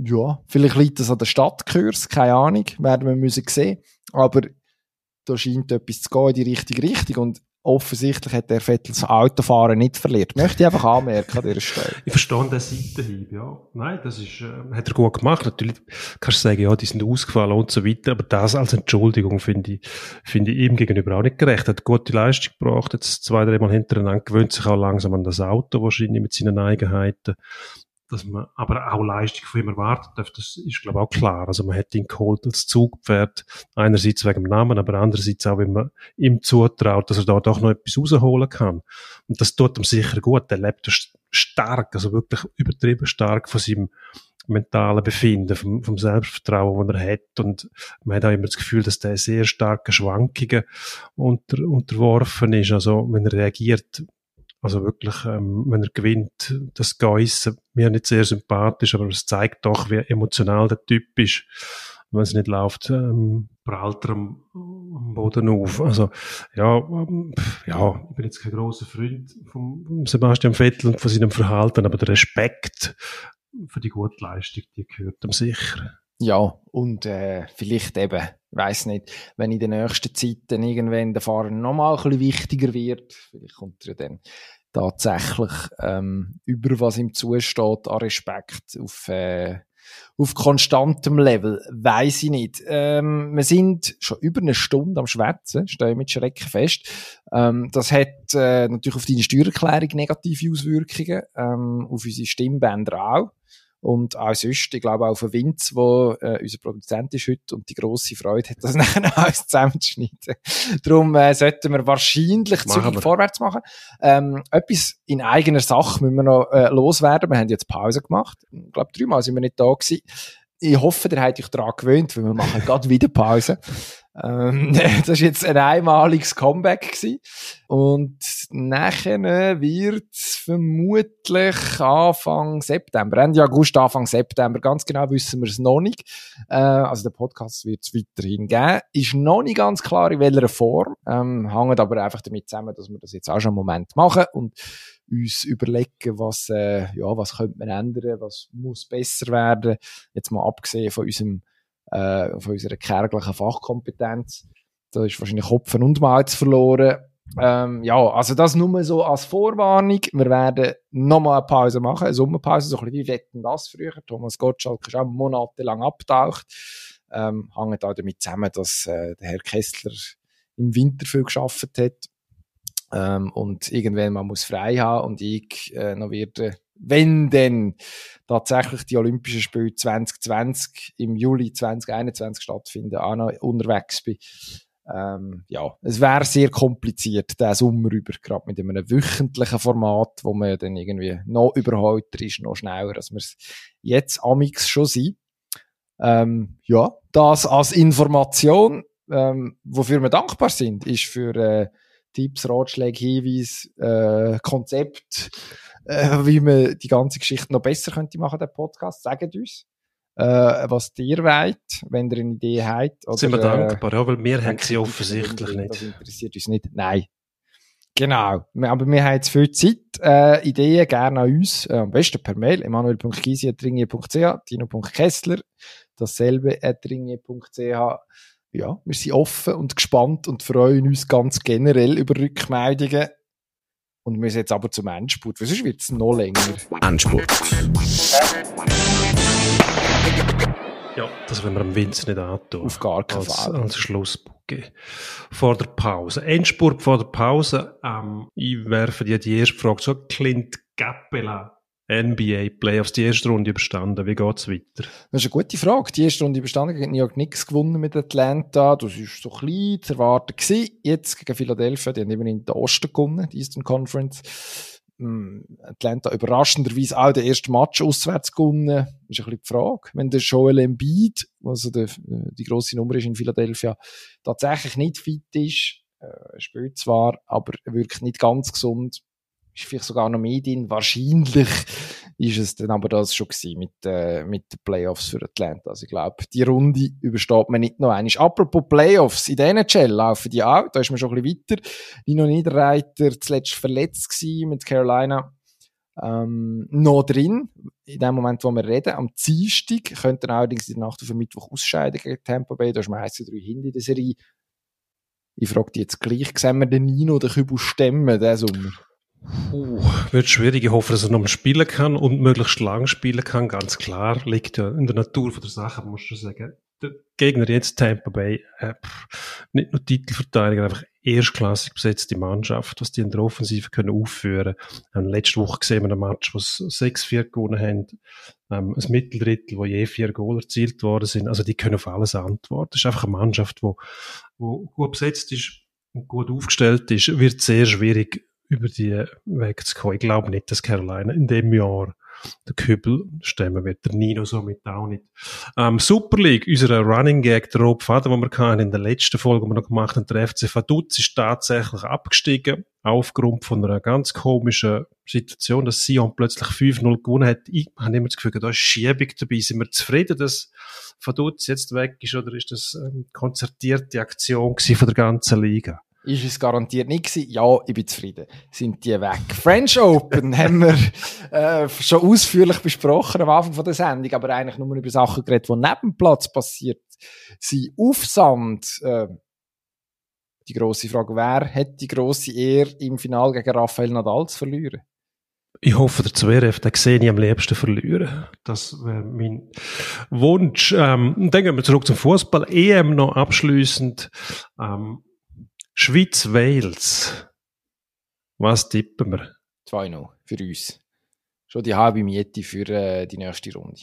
ja, vielleicht liegt das an der Stadtkurs, keine Ahnung, werden wir müssen sehen. Aber da scheint etwas zu gehen in die richtige Richtung. Und offensichtlich hat der Vettel das Autofahren nicht verliert. Möchte ich einfach anmerken an dieser Stelle. Ich verstehe den Seitenhieb, ja. Nein, das ist, äh, hat er gut gemacht. Natürlich kannst du sagen, ja, die sind ausgefallen und so weiter, aber das als Entschuldigung finde ich, finde ich ihm gegenüber auch nicht gerecht. Er hat gute Leistung gebracht, jetzt zwei, dreimal hintereinander, gewöhnt sich auch langsam an das Auto wahrscheinlich mit seinen Eigenheiten dass man aber auch Leistung von ihm erwartet darf, das ist, glaube ich, auch klar. Also man hat ihn geholt als Zugpferd, einerseits wegen dem Namen, aber andererseits auch, wenn man ihm zutraut, dass er da doch noch etwas rausholen kann. Und das tut ihm sicher gut. Er lebt stark, also wirklich übertrieben stark von seinem mentalen Befinden, vom, vom Selbstvertrauen, das er hat. Und man hat auch immer das Gefühl, dass der sehr starke Schwankungen unter, unterworfen ist. Also wenn er reagiert, also wirklich, ähm, wenn er gewinnt, das Geissen, mir nicht sehr sympathisch, aber es zeigt doch, wie emotional der Typ ist. wenn es nicht läuft, ähm, prallt er am, am, Boden auf. Also, ja, ähm, ja, ich bin jetzt kein großer Freund von Sebastian Vettel und von seinem Verhalten, aber der Respekt für die gute Leistung, die gehört ihm sicher. Ja, und äh, vielleicht eben, weiß nicht, wenn in den nächsten Zeiten irgendwann der Fahrer nochmal ein bisschen wichtiger wird, vielleicht kommt er dann tatsächlich ähm, über was ihm zusteht an Respekt auf, äh, auf konstantem Level, weiß ich nicht. Ähm, wir sind schon über eine Stunde am Schwätzen, stehe ich mit Schrecken fest. Ähm, das hat äh, natürlich auf deine Steuererklärung negative Auswirkungen, ähm, auf unsere Stimmbänder auch. Und auch sonst, ich glaube auch für Vince, wo äh, unser Produzent ist heute und die grosse Freude hat, das (laughs) nachher alles zusammenzuschneiden. Darum äh, sollten wir wahrscheinlich zügig vorwärts machen. Ähm, etwas in eigener Sache müssen wir noch äh, loswerden. Wir haben jetzt Pause gemacht. Ich glaube, dreimal sind wir nicht da gewesen ich hoffe, ihr habt euch daran gewöhnt, weil wir machen gerade wieder Pause. Ähm, (laughs) das ist jetzt ein einmaliges Comeback gewesen. Und nachher wird vermutlich Anfang September, Ende August, Anfang September, ganz genau wissen wir es noch nicht. Äh, also der Podcast wird es weiterhin geben. Ist noch nicht ganz klar, in welcher Form. Ähm, hängt aber einfach damit zusammen, dass wir das jetzt auch schon einen Moment machen und uns überlegen, was, äh, ja, was könnte man ändern, was muss besser werden. Jetzt mal abgesehen von unserem, äh, von unserer kärglichen Fachkompetenz. Da ist wahrscheinlich Kopfen und Malz verloren. Ähm, ja, also das nur so als Vorwarnung. Wir werden nochmal eine Pause machen, eine Sommerpause, so ein bisschen wie Wetten das früher. Thomas Gottschalk ist auch monatelang abgetaucht. Ähm, hängt auch damit zusammen, dass äh, der Herr Kessler im Winter viel geschafft hat ähm, und irgendwann man muss frei haben und ich äh, noch werde, wenn denn tatsächlich die Olympischen Spiele 2020 im Juli 2021 stattfinden, auch noch unterwegs bin. Ähm, ja, es wäre sehr kompliziert, den Sommer über, gerade mit einem wöchentlichen Format, wo man dann irgendwie noch überholter ist, noch schneller, als wir es jetzt amix schon sind. Ähm, ja, das als Information, ähm, wofür wir dankbar sind, ist für äh, Tipps, Ratschläge, Hinweise, äh, Konzept, äh, wie man die ganze Geschichte noch besser könnte machen, den Podcast. Sagt uns, äh, was ihr wollt, wenn ihr eine Idee habt. Oder, Sind wir dankbar, ja, weil wir haben sie offensichtlich nicht. Das interessiert uns nicht. Nein. Genau. Aber wir haben jetzt viel Zeit. Äh, Ideen gerne an uns. Äh, am besten per Mail. emanuel.gysi.ringe.ch dino.kessler dasselbe at ja, wir sind offen und gespannt und freuen uns ganz generell über Rückmeldungen. Und wir müssen jetzt aber zum Endspurt, weil sonst wird es noch länger. Endspurt. Ja, das wollen wir am Winzer nicht antun. Auf gar keinen als, Fall. Als Schlussbucke. Vor der Pause. Endspurt vor der Pause. Ähm, ich werfe dir die erste Frage zu. Clint Gappela NBA Playoffs, die erste Runde überstanden. Wie geht's weiter? Das ist eine gute Frage. Die erste Runde überstanden, gegen New York Knicks gewonnen mit Atlanta. Das war so klein zu erwarten gewesen. Jetzt gegen Philadelphia, die haben immerhin den Osten gewonnen, die Eastern Conference. Mm, Atlanta überraschenderweise auch den ersten Match auswärts gewonnen. Ist ein bisschen die Frage. Wenn der Joel Embiid, also der, die grosse Nummer ist in Philadelphia, tatsächlich nicht fit ist, äh, spielt zwar, aber wirkt nicht ganz gesund, ist vielleicht sogar noch Medien. Wahrscheinlich ist es dann aber das schon gewesen mit, äh, mit den Playoffs für Atlanta. Also ich glaube, die Runde übersteht man nicht noch einmal. Apropos Playoffs, in der NHL laufen die auch. Da ist man schon ein bisschen weiter. Nino Niederreiter zuletzt verletzt gewesen mit Carolina. Ähm, noch drin, in dem Moment, wo wir reden, am Dienstag, könnte er allerdings in der Nacht auf den Mittwoch ausscheiden gegen Tampa Bay, da ist meistens drei Hinde in der Serie. Ich frage dich jetzt gleich, sehen wir den Nino den Kübel stemmen, diesen Sommer? Uh, wird schwierig. Ich hoffe, dass er noch spielen kann und möglichst lang spielen kann. Ganz klar. Liegt ja in der Natur von der Sache, muss ich sagen. Der Gegner jetzt Tampa Bay, äh, nicht nur Titelverteidiger, einfach erstklassig besetzte Mannschaft, was die in der Offensive können aufführen. Ähm, letzte Woche gesehen wir ein Match, wo sie 6-4 gewonnen haben. Ähm, ein Mitteldrittel, wo je vier Goal erzielt worden sind. Also die können auf alles antworten. Das ist einfach eine Mannschaft, wo gut besetzt ist und gut aufgestellt ist. Wird sehr schwierig, über die wegzukommen. Ich glaube nicht, dass Carolina in dem Jahr der Kübel stemmen wird. Der Nino somit auch nicht. Ähm, Super League, unser Running Gag, der Rob Vater, den wir in der letzten Folge, die wir noch gemacht haben, der FC Vaduz ist tatsächlich abgestiegen, aufgrund von einer ganz komischen Situation, dass Sion plötzlich 5-0 gewonnen hat. Ich habe immer das Gefühl, da ist Schiebung dabei. Sind wir zufrieden, dass Vaduz jetzt weg ist, oder ist das eine konzertierte Aktion von der ganzen Liga? Ist es garantiert nicht gewesen. Ja, ich bin zufrieden. Sind die weg. (laughs) French Open haben wir äh, schon ausführlich besprochen am Anfang der Sendung, aber eigentlich nur über Sachen geredet, die neben dem Platz passiert sind. Auf Sand, äh, die grosse Frage, wer hat die grosse Ehre, im Finale gegen Rafael Nadal zu verlieren? Ich hoffe, der Zverev, den sehe ich am liebsten verlieren. Das wäre mein Wunsch. Ähm, dann gehen wir zurück zum Fußball. EM noch abschließend. Ähm, Schweiz-Wales. Was tippen wir? 2-0 für uns. schon die halbe Miete für äh, die nächste Runde.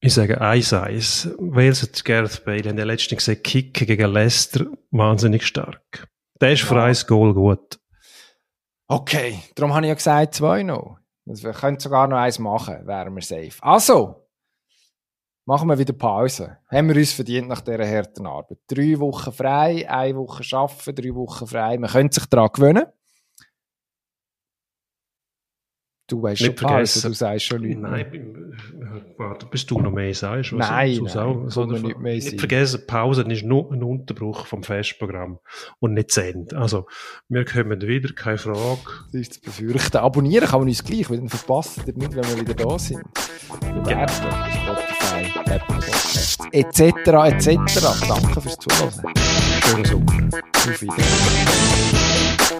Ich sage 1-1. Wales hat Gareth Bale in der letzten gesehen, Kicken gegen Leicester, wahnsinnig stark. Der ist ja. für ein Goal gut. Okay, darum habe ich ja gesagt, zwei noch. Also wir können sogar noch eins machen, wären wir safe. Also, machen wir wieder Pause. Haben wir uns verdient nach dieser harten Arbeit. Drei Wochen frei, eine Woche arbeiten, drei Wochen frei. Man könnte sich daran gewöhnen. Du weißt schon Pause, du sagst schon nichts. Nein, warte, bis du noch mehr sagst. nein, nein, auch, so nicht mehr Nicht vergessen, Pause ist nur ein Unterbruch vom Festprogramm und nicht Send. Also, wir kommen wieder, keine Frage. Das ist zu befürchten. Abonnieren kann man uns gleich, weil dann verpasst ihr nicht, wenn wir wieder da sind. Bewerten. Spotify, Apple Podcasts, etc., etc. Danke fürs Zuhören. Schönen Sommer. Auf Wiedersehen.